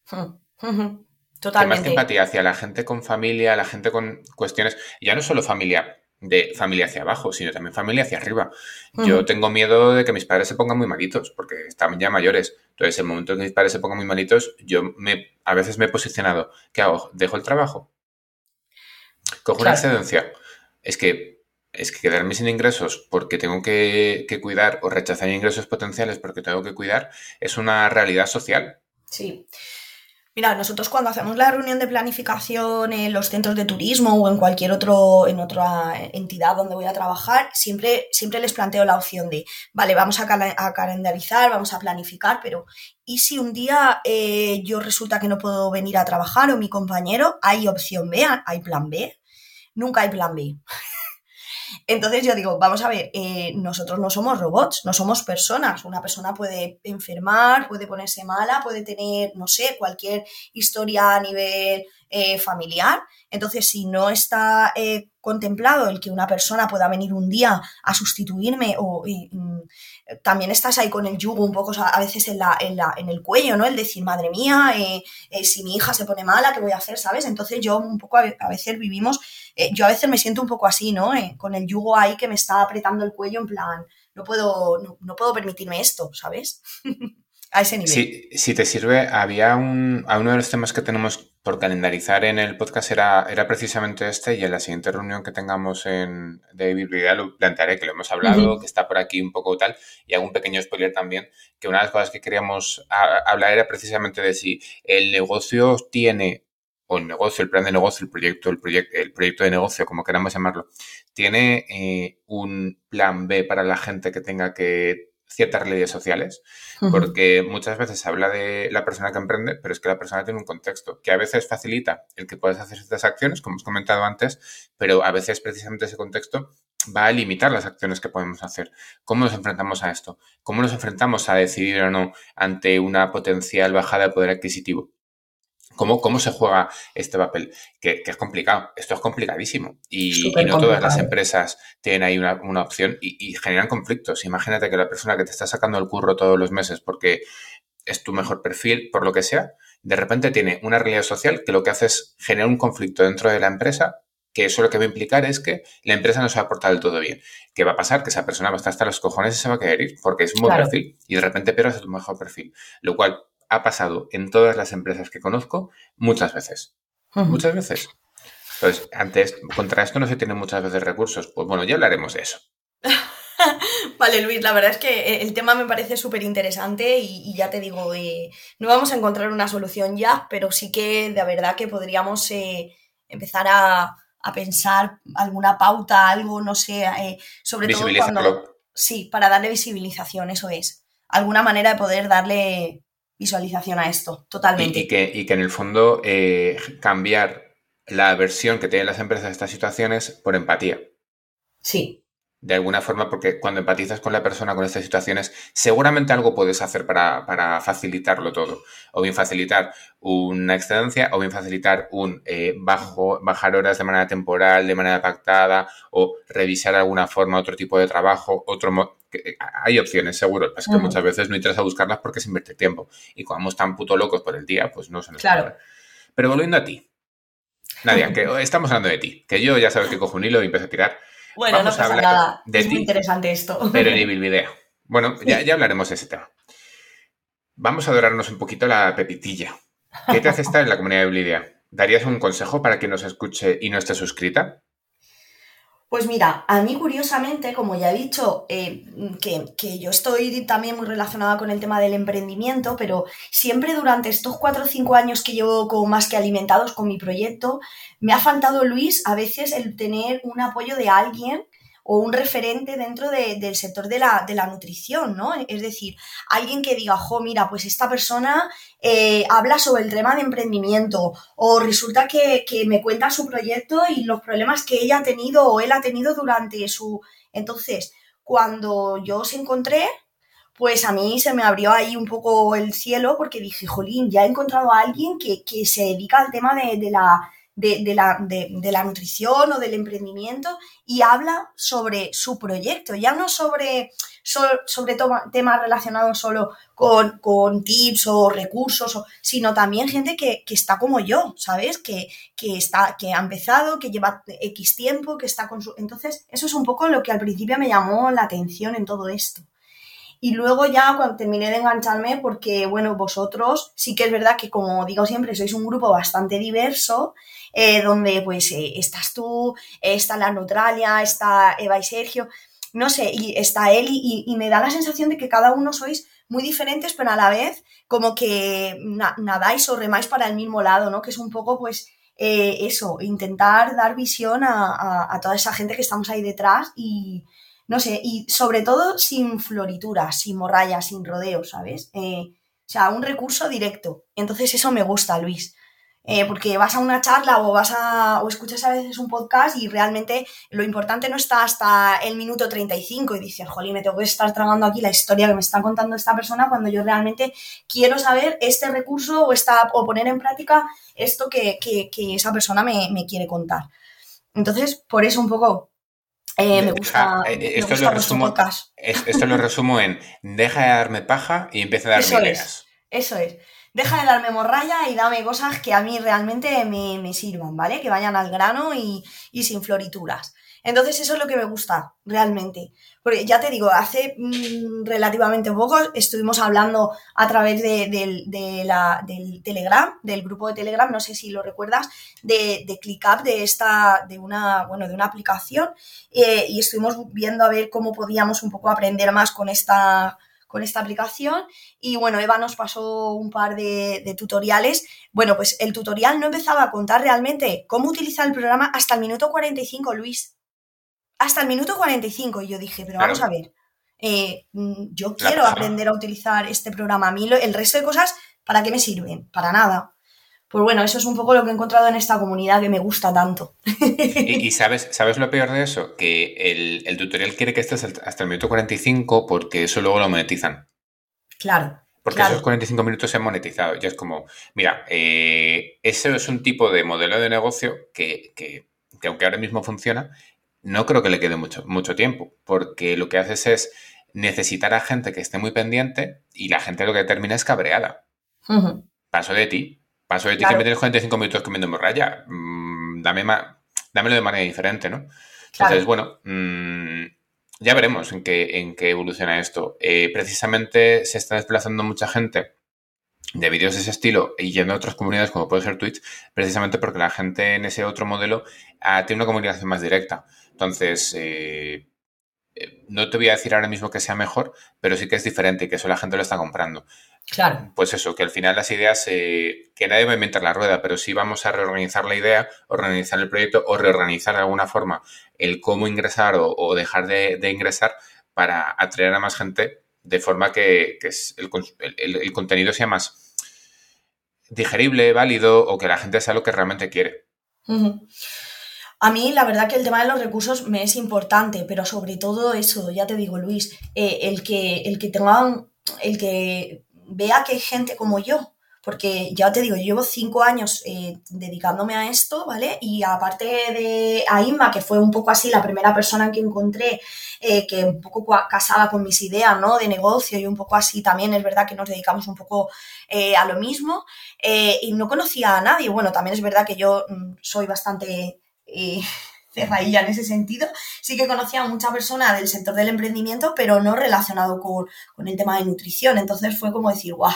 Totalmente. Que más que empatía hacia la gente con familia, la gente con cuestiones, ya no solo familia, de familia hacia abajo, sino también familia hacia arriba. Yo tengo miedo de que mis padres se pongan muy malitos, porque están ya mayores. Entonces, el momento en que mis padres se pongan muy malitos, yo me, a veces me he posicionado. ¿Qué hago? ¿Dejo el trabajo? ¿Cojo una excedencia? Es que, es que quedarme sin ingresos porque tengo que, que cuidar o rechazar ingresos potenciales porque tengo que cuidar es una realidad social. Sí. Mira, nosotros cuando hacemos la reunión de planificación en los centros de turismo o en cualquier otro, en otra entidad donde voy a trabajar, siempre, siempre les planteo la opción de, vale, vamos a, calendarizar, vamos a planificar, pero ¿y si un día eh, yo resulta que no puedo venir a trabajar o mi compañero? ¿Hay opción B? ¿Hay plan B? Nunca hay plan B. Entonces yo digo, vamos a ver, eh, nosotros no somos robots, no somos personas. Una persona puede enfermar, puede ponerse mala, puede tener, no sé, cualquier historia a nivel eh, familiar. Entonces, si no está eh, contemplado el que una persona pueda venir un día a sustituirme o mm, también estás ahí con el yugo un poco a veces en, la, en, la, en el cuello, ¿no? El decir, madre mía, si mi hija se pone mala, ¿qué voy a hacer? ¿Sabes? Entonces yo un poco a veces vivimos eh, yo a veces me siento un poco así, ¿no? Eh, con el yugo ahí que me está apretando el cuello en plan, no puedo, no, puedo permitirme esto, ¿sabes? a ese nivel. Sí, si te sirve, había un, uno de los temas que tenemos por calendarizar en el podcast era, era precisamente este y en la siguiente reunión que tengamos en, de bibliografía lo plantearé, que lo hemos hablado, que está por aquí un poco tal, y hago un pequeño spoiler también, que una de las cosas que queríamos hablar era precisamente de si el negocio tiene o el negocio, el plan de negocio, el proyecto, el, proyecto, el proyecto de negocio, como queramos llamarlo, tiene eh, un plan B para la gente que tenga que ciertas realidades sociales, porque muchas veces se habla de la persona que emprende, pero es que la persona tiene un contexto que a veces facilita el que puedas hacer ciertas acciones, como hemos comentado antes, pero a veces precisamente ese contexto va a limitar las acciones que podemos hacer. ¿Cómo nos enfrentamos a esto? ¿Cómo nos enfrentamos a decidir o no ante una potencial bajada de poder adquisitivo? ¿Cómo, ¿Cómo se juega este papel? Que, es complicado. Esto es complicadísimo. Y, no todas las empresas tienen ahí una, opción y, generan conflictos. Imagínate que la persona que te está sacando el curro todos los meses porque es tu mejor perfil, por lo que sea, de repente tiene una realidad social que lo que hace es generar un conflicto dentro de la empresa que eso lo que va a implicar es que la empresa no se va a portar del todo bien. ¿Qué va a pasar? Que esa persona va a estar hasta los cojones y se va a querer ir porque es un buen perfil y de repente pierdes tu mejor perfil. Lo cual ha pasado en todas las empresas que conozco muchas veces. Muchas veces. Entonces, antes, contra esto no se tienen muchas veces recursos. Pues bueno, ya hablaremos de eso. vale, Luis, la verdad es que eh, el tema me parece súper interesante y, ya te digo, eh, no vamos a encontrar una solución ya, pero sí que de verdad que podríamos eh, empezar a, pensar alguna pauta, algo, no sé, sobre todo cuando... Sí, para darle visibilización, eso es. Alguna manera de poder darle visualización a esto, totalmente. Y, que, y que, en el fondo eh, cambiar la versión que tienen las empresas de estas situaciones por empatía. Sí. De alguna forma, porque cuando empatizas con la persona con estas situaciones, seguramente algo puedes hacer para, facilitarlo todo. O bien facilitar una excedencia, o bien facilitar un eh, bajo, bajar horas de manera temporal, de manera pactada, o revisar de alguna forma otro tipo de trabajo, otro eh, hay opciones, seguro. Es que muchas veces no interesa buscarlas porque se invierte tiempo. Y como vamos tan puto locos por el día, pues no se nos Claro. Pero volviendo a ti. Nadia, que estamos hablando de ti. Que yo ya sabes que cojo un hilo y empiezo a tirar. Bueno, no pasa nada. De es muy interesante esto. Pero en Video. Bueno, ya, ya hablaremos de ese tema. Vamos a adorarnos un poquito la pepitilla. ¿Qué te hace estar en la comunidad de Biblidea? ¿Darías un consejo para quien nos escuche y no esté suscrita? Pues mira, a mí curiosamente, como ya he dicho, eh, que, yo estoy también muy relacionada con el tema del emprendimiento, pero siempre durante estos cuatro o cinco años que llevo más que alimentados con mi proyecto, me ha faltado, Luis, a veces el tener un apoyo de alguien o un referente dentro del sector de la, de la, nutrición, ¿no? Es decir, alguien que diga, jo, mira, pues esta persona eh, habla sobre el tema de emprendimiento o resulta que, que, me cuenta su proyecto y los problemas que ella ha tenido o él ha tenido durante su... Entonces, cuando yo os encontré, pues a mí se me abrió ahí un poco el cielo porque dije, jolín, ya he encontrado a alguien que, que se dedica al tema de, de la de, la, de, la, nutrición o del emprendimiento y habla sobre su proyecto, ya no sobre, sobre, temas relacionados solo con, con, tips o recursos, sino también gente que, está como yo, ¿sabes? Que, que, está, que ha empezado, que lleva X tiempo, que está con su... Entonces, eso es un poco lo que al principio me llamó la atención en todo esto. Y luego ya cuando terminé de engancharme, porque bueno, vosotros sí que es verdad que como digo siempre, sois un grupo bastante diverso, eh, donde pues eh, estás tú, está la Neutralia, está Eva y Sergio. no sé, y está él y, me da la sensación de que cada uno sois muy diferentes, pero a la vez como que nadáis o remáis para el mismo lado, ¿no? Que es un poco, pues, eh, eso, intentar dar visión a, toda esa gente que estamos ahí detrás y, no sé, y sobre todo sin florituras, sin morrayas, sin rodeos, ¿sabes? Eh, o sea, un recurso directo. Entonces eso me gusta, Luis. Eh, porque vas a una charla o vas a o escuchas a veces un podcast y realmente lo importante no está hasta el minuto 35 y dices, jolín, me tengo que estar tragando aquí la historia que me está contando esta persona cuando yo realmente quiero saber este recurso o, esta, o poner en práctica esto que, esa persona me, quiere contar. Entonces, por eso un poco eh, me gusta, eh, esto, lo resumo, esto lo resumo en deja de darme paja y empieza a darme eso ideas. Es, eso es deja de darme morralla y dame cosas que a mí realmente me, sirvan, ¿vale? Que vayan al grano y, sin florituras. Entonces eso es lo que me gusta realmente. Porque ya te digo, hace mm, relativamente poco estuvimos hablando a través de, la, del Telegram, del grupo de Telegram, no sé si lo recuerdas, de, de ClickUp, de esta, de una, bueno, de una aplicación, eh, y estuvimos viendo a ver cómo podíamos un poco aprender más con esta, con esta aplicación. Y bueno, Eva nos pasó un par de, tutoriales. Bueno, pues el tutorial no empezaba a contar realmente cómo utilizar el programa hasta el minuto 45, Luis. Hasta el minuto 45. Y yo dije, pero vamos a ver. Eh, mm, yo quiero aprender a utilizar este programa. A mí el resto de cosas, ¿para qué me sirven? Para nada. Pues bueno, eso es un poco lo que he encontrado en esta comunidad que me gusta tanto. Y, sabes, ¿sabes lo peor de eso? Que el, tutorial quiere que estés hasta el minuto 45 porque eso luego lo monetizan. Claro. Porque esos 45 minutos se han monetizado. Ya es como, mira, eh, ese es un tipo de modelo de negocio que, que, aunque ahora mismo funciona, no creo que le quede mucho, mucho tiempo. Porque lo que haces es necesitar a gente que esté muy pendiente y la gente lo que termina es cabreada. Paso de ti. Paso de ti que me tienes 45 minutos comiendo morralla. Mm, dame dámelo de manera diferente, ¿no? Entonces, bueno, mm, ya veremos en qué, en qué evoluciona esto. Eh, precisamente se está desplazando mucha gente de vídeos de ese estilo y yendo a otras comunidades como puede ser Twitch, precisamente porque la gente en ese otro modelo ah, tiene una comunicación más directa. Entonces, eh, eh, no te voy a decir ahora mismo que sea mejor, pero sí que es diferente y que eso la gente lo está comprando. Claro. Pues eso, que al final las ideas, eh, que nadie va a inventar la rueda, pero sí vamos a reorganizar la idea, organizar el proyecto o reorganizar de alguna forma el cómo ingresar o, dejar de, ingresar para atraer a más gente de forma que, el, contenido sea más digerible, válido o que la gente sea lo que realmente quiere. A mí la verdad que el tema de los recursos me es importante, pero sobre todo eso, ya te digo Luis, eh, el, que, el que tengan, el que vea que hay gente como yo, porque ya te digo, llevo cinco años eh, dedicándome a esto, ¿vale? Y aparte de a que fue un poco así la primera persona que encontré, eh, que un poco casaba con mis ideas, ¿no? De negocio y un poco así también es verdad que nos dedicamos un poco a lo mismo y no conocía a nadie. Bueno, también es verdad que yo mm, soy bastante cerradilla en ese sentido. Sí que conocía a mucha persona del sector del emprendimiento, pero no relacionado con, el tema de nutrición. Entonces fue como decir, guau,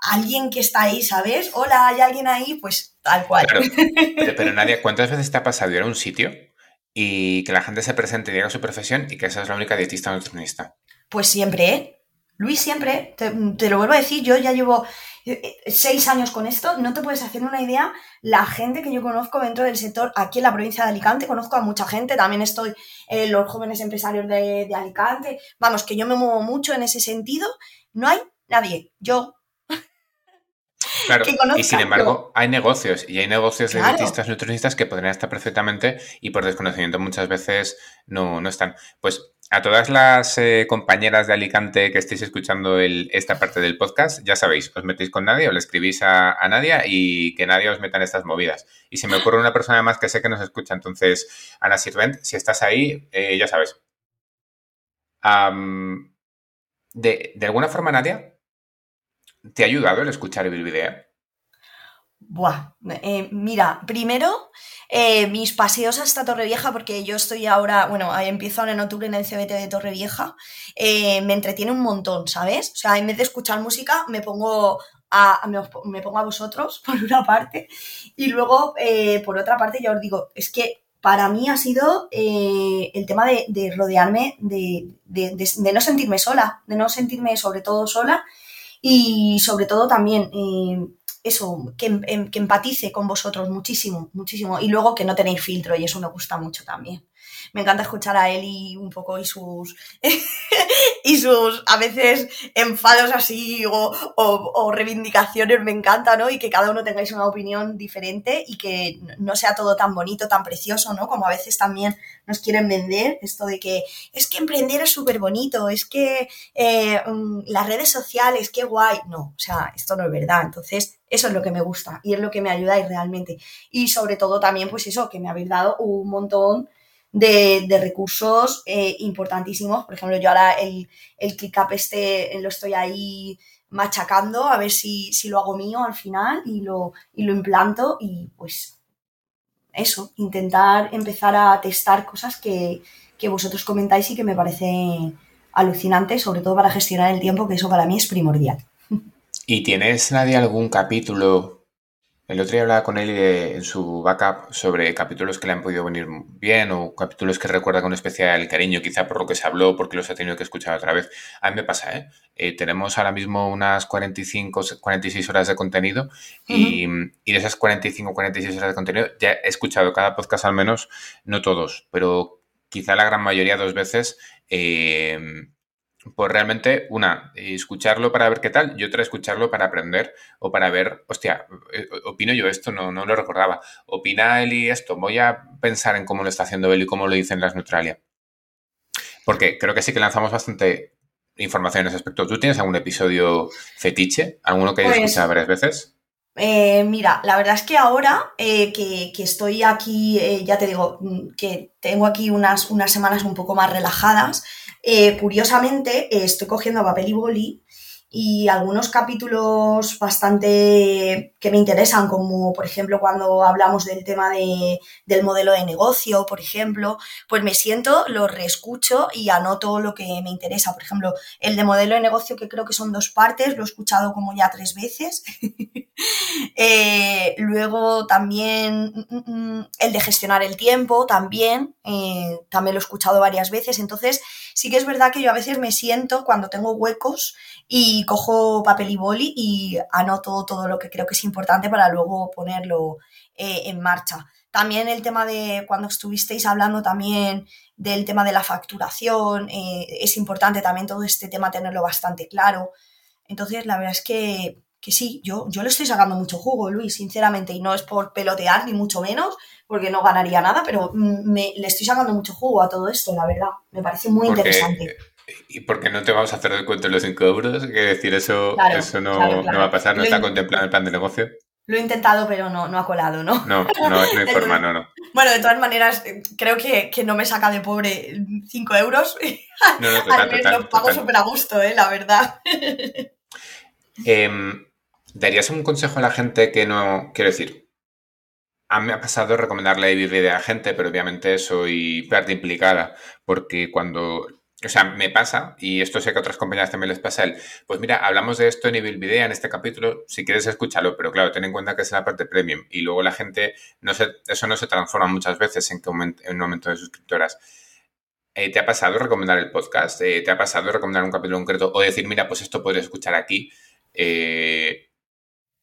alguien que está ahí, ¿sabes? Hola, hay alguien ahí, pues tal cual. Pero, Nadia, ¿cuántas veces te ha pasado ir a un sitio y que la gente se presente y diga su profesión y que esa es la única dietista o nutricionista? Pues siempre, ¿eh? Luis, siempre, te, lo vuelvo a decir, yo ya llevo eh, eh, seis años con esto, no te puedes hacer una idea la gente que yo conozco dentro del sector aquí en la provincia de Alicante, conozco a mucha gente, también estoy en los jóvenes empresarios de, Alicante, vamos, que yo me muevo mucho en ese sentido, no hay nadie, yo. Claro, y sin embargo, hay negocios y hay negocios de dietistas nutricionistas que podrían estar perfectamente y por desconocimiento muchas veces no, no están. Pues a todas las eh, compañeras de Alicante que estéis escuchando esta parte del podcast, ya sabéis, os metéis con Nadia o le escribís a, Nadia y que Nadia os meta en estas movidas. Y si me ocurre una persona más que sé que nos escucha, entonces, Ana Sirvent, si estás ahí, eh, ya sabes. de, de, alguna forma, Nadia, ¿te ha ayudado el escuchar el video? Buah, eh, mira, primero eh, mis paseos hasta Torrevieja, porque yo estoy ahora, bueno, empiezo en octubre en el CBT de Torrevieja, eh, me entretiene un montón, ¿sabes? O sea, en vez de escuchar música, me pongo a, me, pongo a vosotros, por una parte, y luego, por otra parte, ya os digo, es que para mí ha sido eh, el tema de, rodearme, de, no sentirme sola, de no sentirme sobre todo sola y sobre todo también eh, eso, que, em, que empatice con vosotros muchísimo, muchísimo. Y luego que no tenéis filtro y eso me gusta mucho también me encanta escuchar a y un poco y sus y sus a veces enfados así o, reivindicaciones me encanta, ¿no? Y que cada uno tengáis una opinión diferente y que no sea todo tan bonito, tan precioso, ¿no? Como a veces también nos quieren vender esto de que es que emprender es súper bonito, es que eh, mm, las redes sociales, qué guay. No, o sea, esto no es verdad. Entonces, eso es lo que me gusta y es lo que me ayudáis realmente. Y sobre todo también, pues eso, que me habéis dado un montón de, recursos eh, importantísimos. Por ejemplo, yo ahora el, el ClickUp este lo estoy ahí machacando a ver si, lo hago mío al final y lo, y lo implanto y pues eso, intentar empezar a testar cosas que, que vosotros comentáis y que me parece alucinante, sobre todo para gestionar el tiempo, que eso para mí es primordial. ¿Y tienes nadie algún capítulo el otro día hablaba con él en su backup sobre capítulos que le han podido venir bien o capítulos que recuerda con especial cariño, quizá por lo que se habló, porque los ha tenido que escuchar otra vez. A mí me pasa, ¿eh? eh tenemos ahora mismo unas 45, 46 horas de contenido y, y, de esas 45, 46 horas de contenido ya he escuchado cada podcast al menos, no todos, pero quizá la gran mayoría dos veces. Eh, pues realmente, una, escucharlo para ver qué tal, y otra, escucharlo para aprender o para ver, hostia, eh, opino yo esto, no, no lo recordaba. Opina y esto, voy a pensar en cómo lo está haciendo él y cómo lo dice en las Neutralia. Porque creo que sí que lanzamos bastante información en ese aspecto. ¿Tú tienes algún episodio fetiche? ¿Alguno que hayas pues, escuchado varias veces? Eh, mira, la verdad es que ahora eh, que, estoy aquí, ya te digo, mm, que tengo aquí unas, unas semanas un poco más relajadas, eh, curiosamente, eh, estoy cogiendo papel y boli y algunos capítulos bastante que me interesan, como por ejemplo cuando hablamos del tema de, del modelo de negocio, por ejemplo, pues me siento, lo reescucho y anoto lo que me interesa. Por ejemplo, el de modelo de negocio, que creo que son dos partes, lo he escuchado como ya tres veces. Eh, luego también mm, mm, mm, el de gestionar el tiempo, también, también lo he escuchado varias veces. Entonces, sí que es verdad que yo a veces me siento cuando tengo huecos y cojo papel y boli y anoto todo lo que creo que es importante para luego ponerlo eh, en marcha. También el tema de cuando estuvisteis hablando también del tema de la facturación, eh, es importante también todo este tema tenerlo bastante claro. Entonces, la verdad es que, sí, yo, yo le estoy sacando mucho jugo, Luis, sinceramente, y no es por pelotear, ni mucho menos, porque no ganaría nada, pero me, le estoy sacando mucho jugo a todo esto, la verdad. Me parece muy interesante. ¿Y por qué no te vamos a hacer descuento en los 5 euros? Que decir, eso, eso no, va a pasar, no está contemplado en el plan de negocio. Lo he intentado, pero no, no ha colado, ¿no? No, no, no hay forma, no, no. Bueno, de todas maneras, creo que, no me saca de pobre 5 euros. No, no, total, total, Lo pago súper a gusto, ¿eh? La verdad. Em, ¿Darías un consejo a la gente que no... Quiero decir, me ha pasado recomendarle vivir a gente, pero obviamente soy parte implicada, porque cuando o sea, me pasa, y esto sé que a otras compañías también les pasa, el, pues mira, hablamos de esto en Video en este capítulo, si quieres escúchalo, pero claro, ten en cuenta que es la parte premium y luego la gente, no se, eso no se transforma muchas veces en, un aumento de suscriptoras. Eh, ¿Te ha pasado recomendar el podcast? Eh, ¿Te ha pasado recomendar un capítulo concreto o decir, mira, pues esto podrías escuchar aquí? Eh,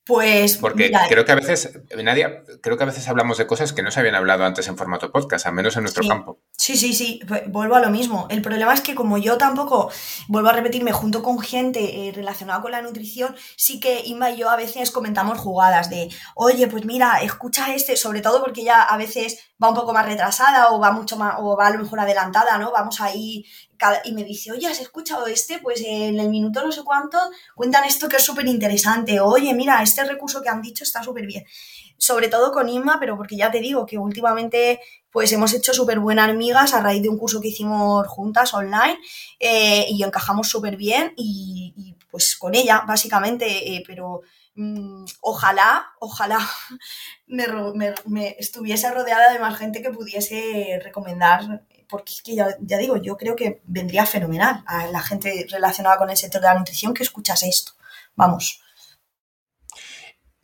pues. Porque creo que a veces, Nadia, creo que a veces hablamos de cosas que no se habían hablado antes en formato podcast, al menos en nuestro campo. Sí, sí, sí, vuelvo a lo mismo. El problema es que como yo tampoco, vuelvo a repetirme, junto con gente eh, relacionada con la nutrición, sí que Inma y yo a veces comentamos jugadas de, oye, pues mira, escucha este, sobre todo porque ella a veces va un poco más retrasada o va mucho más, o va a lo mejor adelantada, ¿no? Vamos ahí y me dice, oye, ¿has escuchado este? Pues en el minuto no sé cuánto cuentan esto que es súper interesante. Oye, mira, este recurso que han dicho está súper bien. Sobre todo con Inma, pero porque ya te digo que últimamente pues hemos hecho súper buenas amigas a raíz de un curso que hicimos juntas online eh, y encajamos súper bien y, pues con ella, básicamente, eh, pero mm, ojalá, ojalá me, estuviese rodeada de más gente que pudiese recomendar porque es que ya, digo, yo creo que vendría fenomenal a la gente relacionada con el sector de la nutrición que escuchase esto. Vamos.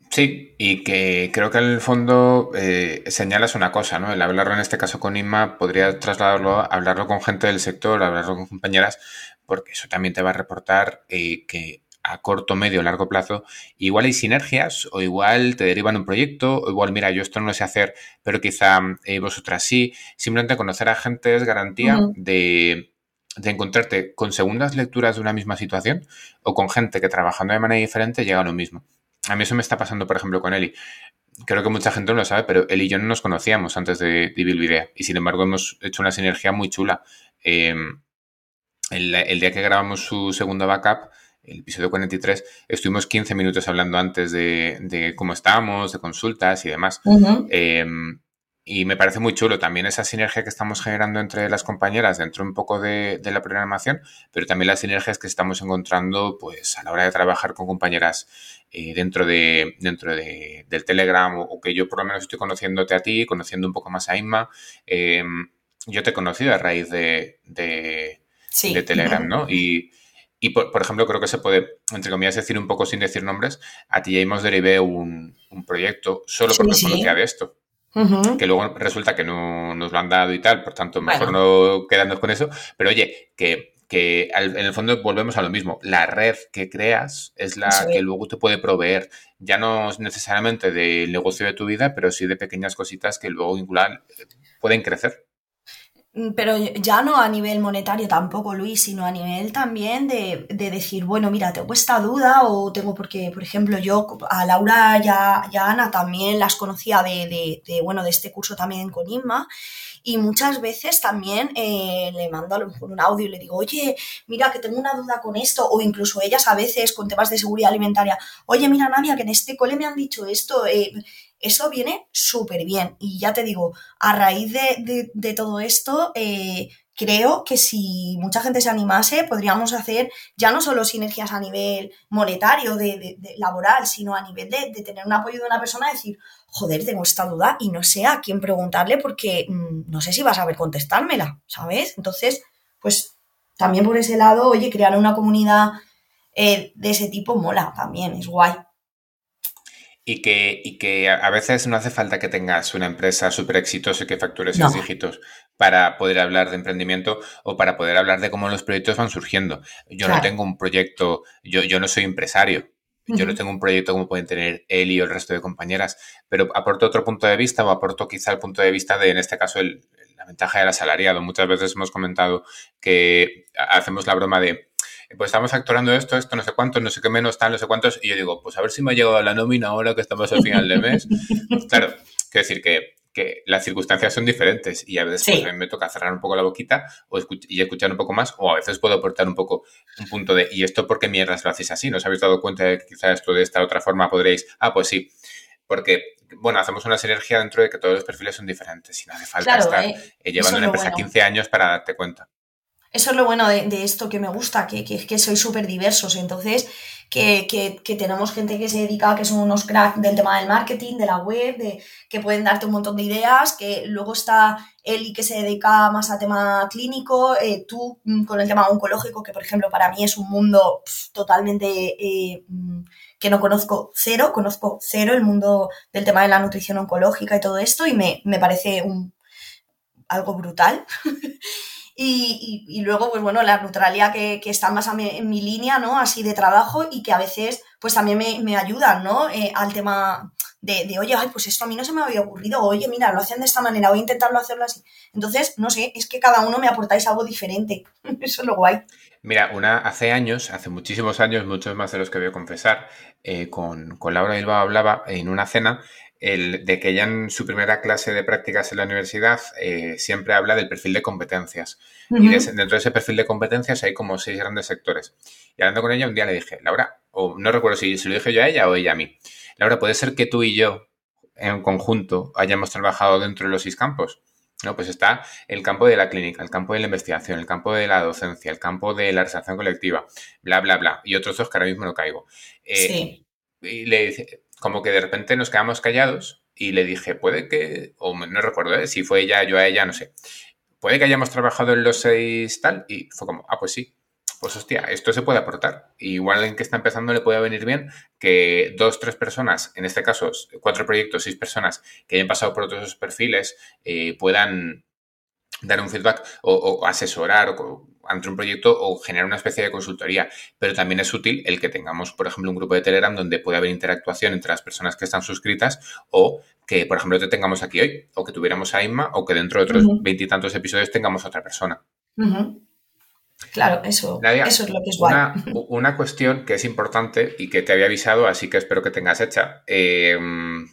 Sí, y que creo que en el fondo eh, señalas una cosa, ¿no? El hablarlo en este caso con Inma podría trasladarlo, hablarlo con gente del sector, hablarlo con compañeras, porque eso también te va a reportar eh, que a corto, medio, largo plazo, igual hay sinergias o igual te derivan un proyecto o igual, mira, yo esto no lo sé hacer, pero quizá eh, vosotras sí. Simplemente conocer a gente es garantía de, de, encontrarte con segundas lecturas de una misma situación o con gente que trabajando de manera diferente llega a lo mismo. A mí eso me está pasando, por ejemplo, con Eli. Creo que mucha gente no lo sabe, pero él y yo no nos conocíamos antes de, de Video y sin embargo hemos hecho una sinergia muy chula. Em, el, día que grabamos su segundo backup, el episodio 43, estuvimos 15 minutos hablando antes de, cómo estábamos, de consultas y demás. Y me parece muy chulo también esa sinergia que estamos generando entre las compañeras dentro un poco de, la programación, pero también las sinergias que estamos encontrando pues a la hora de trabajar con compañeras eh, dentro de dentro de, del Telegram o, que yo por lo menos estoy conociéndote a ti, conociendo un poco más a Inma. Em, yo te he conocido a raíz de, de, Telegram, ¿no? Y, por, ejemplo, creo que se puede, entre comillas, decir un poco sin decir nombres, a ti ya hemos derivé un, proyecto solo porque conocía de esto que luego resulta que no nos lo han dado y tal, por tanto, mejor no quedarnos con eso. Pero oye, que, en el fondo volvemos a lo mismo. La red que creas es la que luego te puede proveer, ya no necesariamente del negocio de tu vida, pero sí de pequeñas cositas que luego igual pueden crecer. Mm, pero ya no a nivel monetario tampoco, Luis, sino a nivel también de, decir, bueno, mira, tengo esta duda o tengo, porque, por ejemplo, yo a Laura y a, Ana también las conocía de, bueno, de este curso también con Inma. Y muchas veces también eh, le mando a lo mejor un audio y le digo, oye, mira que tengo una duda con esto, o incluso ellas a veces con temas de seguridad alimentaria, oye, mira, Nadia, que en este cole me han dicho esto, eh, eso viene súper bien. Y ya te digo, a raíz de, todo esto, eh, creo que si mucha gente se animase, podríamos hacer ya no solo sinergias a nivel monetario, de, laboral, sino a nivel de, tener un apoyo de una persona, decir, joder, tengo esta duda y no sé a quién preguntarle porque mm, no sé si vas a saber contestármela, ¿sabes? Entonces, pues también por ese lado, oye, crear una comunidad eh, de ese tipo mola también, es guay y que, y que a veces no hace falta que tengas una empresa súper exitosa y que factures seis dígitos para poder hablar de emprendimiento o para poder hablar de cómo los proyectos van surgiendo. Yo no tengo un proyecto, yo, yo no soy empresario. Yo no tengo un proyecto como pueden tener él y el resto de compañeras, pero aporto otro punto de vista o aporto quizá el punto de vista de, en este caso, el, la ventaja del asalariado. Muchas veces hemos comentado que hacemos la broma de pues estamos facturando esto, esto, no sé cuántos, no sé qué menos, tal, no sé cuántos, y yo digo, pues a ver si me ha llegado la nómina ahora que estamos al final de mes. claro, quiero decir que, las circunstancias son diferentes y a veces pues, me toca cerrar un poco la boquita o y escuchar un poco más, o a veces puedo aportar un poco un punto de, ¿y esto por qué mierdas lo hacéis así? ¿No os habéis dado cuenta de que quizás esto de esta otra forma podréis? Ah, pues sí, porque bueno, hacemos una sinergia dentro de que todos los perfiles son diferentes y no hace falta estar eh, eh, llevando una empresa 15 años para darte cuenta. Eso es lo bueno de, esto que me gusta, que, que, que sois súper diversos. Entonces, que, que, tenemos gente que se dedica, que son unos cracks del tema del marketing, de la web, de, que pueden darte un montón de ideas, que luego está Eli que se dedica más a tema clínico, eh, tú mm, con el tema oncológico, que por ejemplo para mí es un mundo totalmente eh, mm, que no conozco cero, conozco cero el mundo del tema de la nutrición oncológica y todo esto y me, me parece algo brutal. Y, luego, pues bueno, la neutralidad que, que está más en mi línea, ¿no? Así de trabajo y que a veces, pues también me, ayudan, ¿no? Eh, al tema de, de, oye, ay, pues esto a mí no se me había ocurrido, oye, mira, lo hacen de esta manera, voy a intentarlo hacerlo así. Entonces, no sé, es que cada uno me aportáis algo diferente. Eso es lo guay. Mira, una, hace años, hace muchísimos años, muchos más de los que voy a confesar, eh, con, con Laura Bilbao hablaba en una cena el, de que ella en su primera clase de prácticas en la universidad eh, siempre habla del perfil de competencias. Y dentro de ese perfil de competencias hay como seis grandes sectores. Y hablando con ella un día le dije, Laura, o no recuerdo si se lo dije yo a ella o ella a mí, Laura, ¿puede ser que tú y yo en conjunto hayamos trabajado dentro de los seis campos? No, pues está el campo de la clínica, el campo de la investigación, el campo de la docencia, el campo de la realización colectiva, bla, bla, bla. Y otros dos que ahora mismo no caigo. Eh, sí. Y le dice, como que de repente nos quedamos callados y le dije, puede que, o no recuerdo ¿eh? si fue ella, yo a ella, no sé, puede que hayamos trabajado en los seis tal, y fue como, ah, pues sí. pues hostia, esto se puede aportar. Igual en que está empezando le puede venir bien que dos, tres personas, en este caso cuatro proyectos, seis personas que hayan pasado por otros perfiles, eh, puedan dar un feedback o, asesorar o, ante un proyecto o generar una especie de consultoría. Pero también es útil el que tengamos, por ejemplo, un grupo de Telegram donde pueda haber interactuación entre las personas que están suscritas o que, por ejemplo, te tengamos aquí hoy o que tuviéramos a Inma o que dentro de otros veintitantos episodios tengamos a otra persona. Claro, eso, eso es lo que es guay. Una, cuestión que es importante y que te había avisado, así que espero que tengas hecha, eh,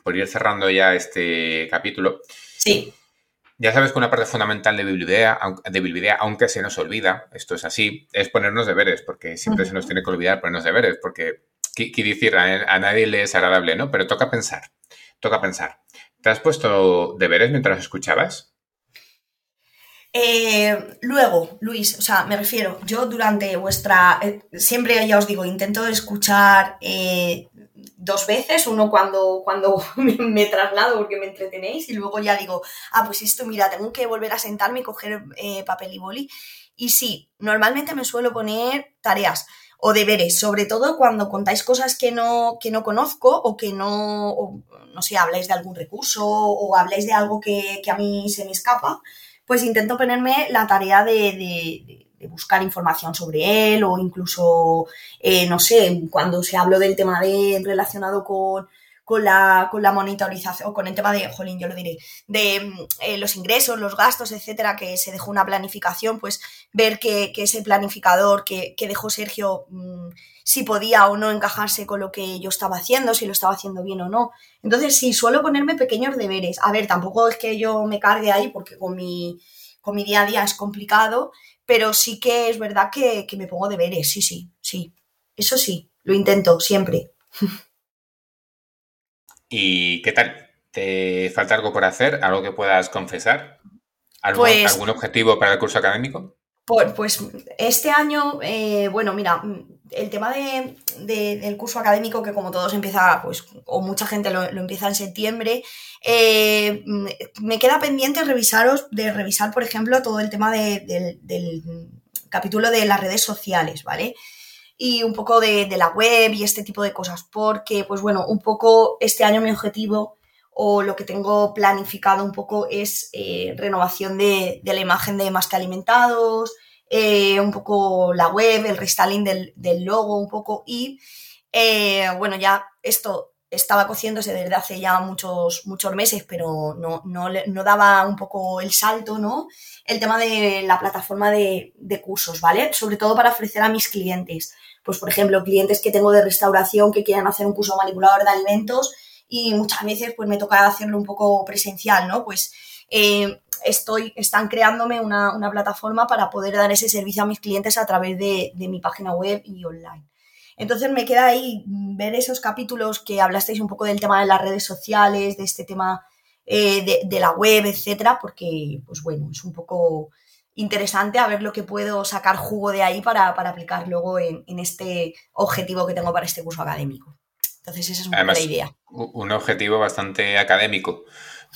por ir cerrando ya este capítulo. Sí. Ya sabes que una parte fundamental de Biblioidea, de aunque se nos olvida, esto es así, es ponernos deberes, porque siempre se nos tiene que olvidar ponernos deberes, porque, quiero decir, a, nadie le es agradable, ¿no? Pero toca pensar, toca pensar. ¿Te has puesto deberes mientras escuchabas? Eh, luego, Luis, o sea, me refiero, yo durante vuestra, eh, siempre ya os digo, intento escuchar eh, dos veces, uno cuando, cuando me, traslado porque me entretenéis y luego ya digo, ah, pues esto, mira, tengo que volver a sentarme y coger eh, papel y boli. Y sí, normalmente me suelo poner tareas o deberes, sobre todo cuando contáis cosas que no, que no conozco o que no, no sé, habláis de algún recurso o habláis de algo que, a mí se me escapa, pues intento ponerme la tarea de buscar información sobre él o incluso, eh, no sé, cuando se habló del tema de relacionado con, con la, con la monitorización, o con el tema de, jolín, yo lo diré, de eh, los ingresos, los gastos, etcétera, que se dejó una planificación, pues ver que, ese planificador que, dejó Sergio, mm, si podía o no encajarse con lo que yo estaba haciendo, si lo estaba haciendo bien o no. Entonces, sí, suelo ponerme pequeños deberes. A ver, tampoco es que yo me cargue ahí, porque con mi, con mi día a día es complicado, pero sí que es verdad que, me pongo deberes, sí, sí, sí. Eso sí, lo intento siempre. ¿Y qué tal? ¿Te falta algo por hacer? ¿Algo que puedas confesar? Pues ¿Algún objetivo para el curso académico? Pues, este año, eh, bueno, mira, el tema de, del curso académico, que como todos empieza, pues, o mucha gente lo, empieza en septiembre, eh, me queda pendiente revisaros, de revisar, por ejemplo, todo el tema del capítulo de las redes sociales, ¿vale? Y un poco de, la web y este tipo de cosas, porque, pues bueno, un poco este año mi objetivo o lo que tengo planificado un poco es eh, renovación de, la imagen de Más que Alimentados, eh, un poco la web, el restyling del, logo un poco y eh, bueno, ya esto estaba cociéndose desde hace ya muchos, muchos meses, pero no, no, daba un poco el salto, ¿no? El tema de la plataforma de, cursos, ¿vale? Sobre todo para ofrecer a mis clientes. Pues, por ejemplo, clientes que tengo de restauración que quieran hacer un curso manipulador de alimentos y muchas veces pues me toca hacerlo un poco presencial, ¿no? Pues eh, estoy, están creándome una, plataforma para poder dar ese servicio a mis clientes a través de, mi página web y online. Entonces me queda ahí ver esos capítulos que hablasteis un poco del tema de las redes sociales, de este tema eh, de, la web, etcétera, porque, pues bueno, es un poco interesante a ver lo que puedo sacar jugo de ahí para, aplicar luego en, este objetivo que tengo para este curso académico. Entonces, esa es una la idea. Un objetivo bastante académico.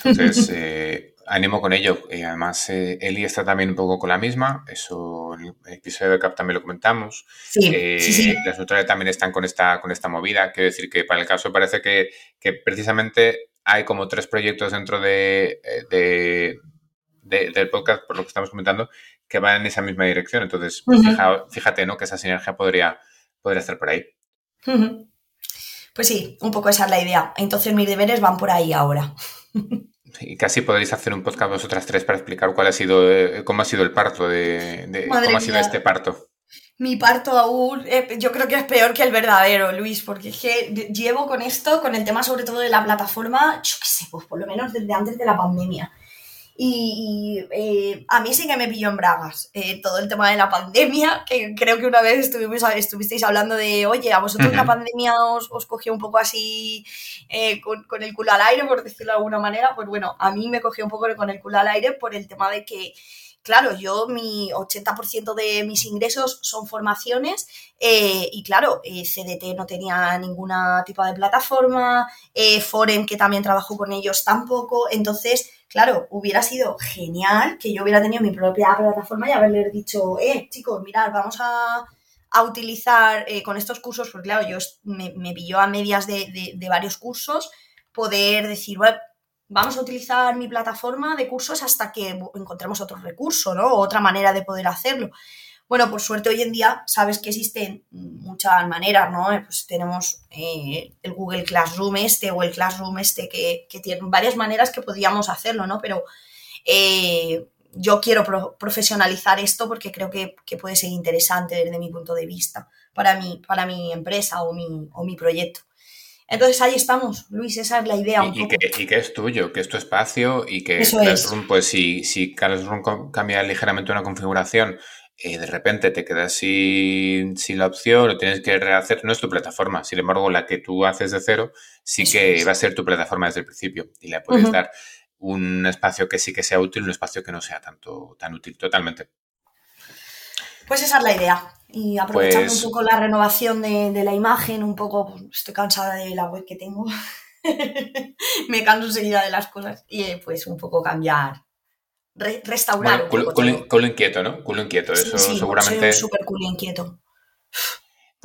Entonces, eh, ánimo con ello. Y además, eh, Eli está también un poco con la misma. Eso en el episodio de CAP también lo comentamos. Sí, eh, Las otras también están con esta, con esta movida. Quiero decir que para el caso parece que, precisamente hay como tres proyectos dentro de, del podcast, por lo que estamos comentando, que van en esa misma dirección. Entonces, fíjate, ¿no? Que esa sinergia podría, podría estar por ahí. Pues sí, un poco esa es la idea. Entonces mis deberes van por ahí ahora. Y casi podréis hacer un podcast vosotras tres para explicar cuál ha sido, eh, cómo ha sido el parto de, cómo ha sido este parto. Mi parto aún, eh, yo creo que es peor que el verdadero, Luis, porque es que llevo con esto, con el tema sobre todo de la plataforma, yo qué sé, pues por lo menos desde antes de la pandemia. Y, eh, a mí sí que me pilló en bragas eh, todo el tema de la pandemia, que creo que una vez estuvimos, estuvisteis hablando de, oye, a vosotros la pandemia os, os, cogió un poco así eh, con, con, el culo al aire, por decirlo de alguna manera. Pues bueno, a mí me cogió un poco con el culo al aire por el tema de que claro, yo mi 80% de mis ingresos son formaciones eh, y claro, eh, CDT no tenía ninguna tipo de plataforma, eh, Foren, que también trabajo con ellos, tampoco. Entonces, claro, hubiera sido genial que yo hubiera tenido mi propia plataforma y haberles dicho, eh, chicos, mirad, vamos a, a utilizar eh, con estos cursos, porque claro, yo me, me pilló a medias de, de, varios cursos, poder decir, bueno, vamos a utilizar mi plataforma de cursos hasta que encontremos otro recurso, ¿no? otra manera de poder hacerlo. Bueno, por suerte hoy en día sabes que existen muchas maneras, ¿no? Eh, pues tenemos eh, el Google Classroom este o el Classroom este que, que tienen varias maneras que podíamos hacerlo, ¿no? Pero eh, yo quiero profesionalizar esto porque creo que, puede ser interesante desde mi punto de vista para mi, para mi empresa o mi, o mi proyecto. Entonces ahí estamos, Luis, esa es la idea. y, Que, y, Que, es tuyo, que es tu espacio y que Classroom, pues si, si Classroom cambia ligeramente una configuración eh, de repente te quedas sin, sin, la opción o tienes que rehacer, no es tu plataforma. Sin embargo, la que tú haces de cero sí que va a ser tu plataforma desde el principio y le puedes dar un espacio que sí que sea útil, un espacio que no sea tanto tan útil, totalmente. Pues esa es la idea. Y aprovechando un pues poco la renovación de, la imagen, un poco, pues, estoy cansada de la web que tengo. Me canso enseguida de las cosas y eh, pues un poco cambiar restaurar. culo, inquieto, ¿no? Culo inquieto, eso seguramente. súper culo inquieto.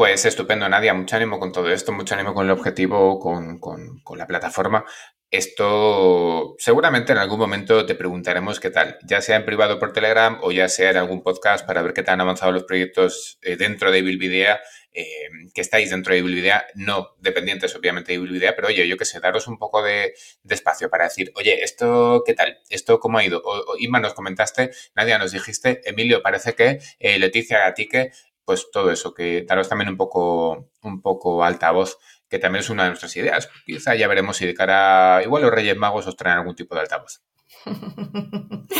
Pues estupendo, Nadia. Mucho ánimo con todo esto, mucho ánimo con el objetivo, con, con, la plataforma. Esto seguramente en algún momento te preguntaremos qué tal, ya sea en privado por Telegram o ya sea en algún podcast para ver qué tal han avanzado los proyectos eh, dentro de Bilvidea eh, que estáis dentro de Bilvidea, no dependientes obviamente de Bilvidea, pero oye, yo que sé, daros un poco de, espacio para decir, oye, ¿esto qué tal? ¿Esto cómo ha ido? O, Inma nos comentaste, Nadia nos dijiste, Emilio, parece que, eh, Leticia Gatique, pues todo eso, que daros también un poco, un poco altavoz que también es una de nuestras ideas. Quizá ya veremos si de cara, igual los Reyes Magos os traen algún tipo de altavoz.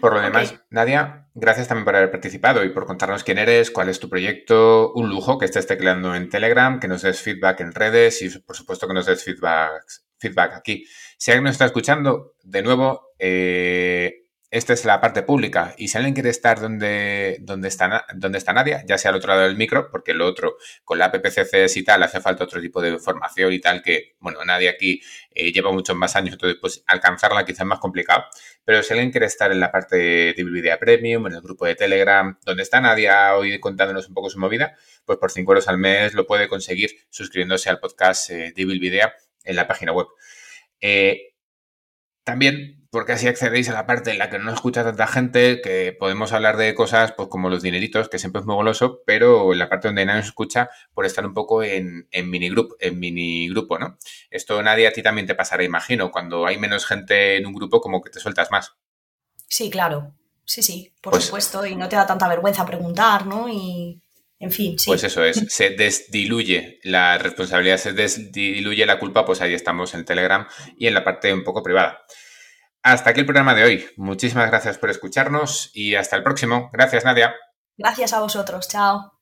Por lo demás, Nadia, gracias también por haber participado y por contarnos quién eres, cuál es tu proyecto. Un lujo que estés tecleando en Telegram, que nos des feedback en redes y, por supuesto, que nos des feedback, feedback aquí. Si alguien nos está escuchando, de nuevo, eh, esta es la parte pública y si alguien quiere estar donde, donde, está, donde está Nadia, ya sea al otro lado del micro, porque lo otro, con la PPCCS y tal, hace falta otro tipo de formación y tal, que, bueno, Nadia aquí eh, lleva muchos más años, entonces pues alcanzarla quizás es más complicado. Pero si alguien quiere estar en la parte de Biblioteca Premium, en el grupo de Telegram, donde está Nadia hoy contándonos un poco su movida, pues por 5 euros al mes lo puede conseguir suscribiéndose al podcast eh, de en la página web. Eh, también porque así accedéis a la parte en la que no escucha tanta gente, que podemos hablar de cosas pues como los dineritos, que siempre es muy goloso, pero en la parte donde nadie nos escucha, por estar un poco en, en minigrupo, en minigrupo, ¿no? Esto nadie a ti también te pasará, imagino, cuando hay menos gente en un grupo, como que te sueltas más. Sí, claro. Sí, sí, por pues supuesto, y no te da tanta vergüenza preguntar, ¿no? Y en fin, sí. Pues eso es, se desdiluye la responsabilidad, se desdiluye la culpa, pues ahí estamos en Telegram y en la parte un poco privada. Hasta aquí el programa de hoy. Muchísimas gracias por escucharnos y hasta el próximo. Gracias, Nadia. Gracias a vosotros. Chao.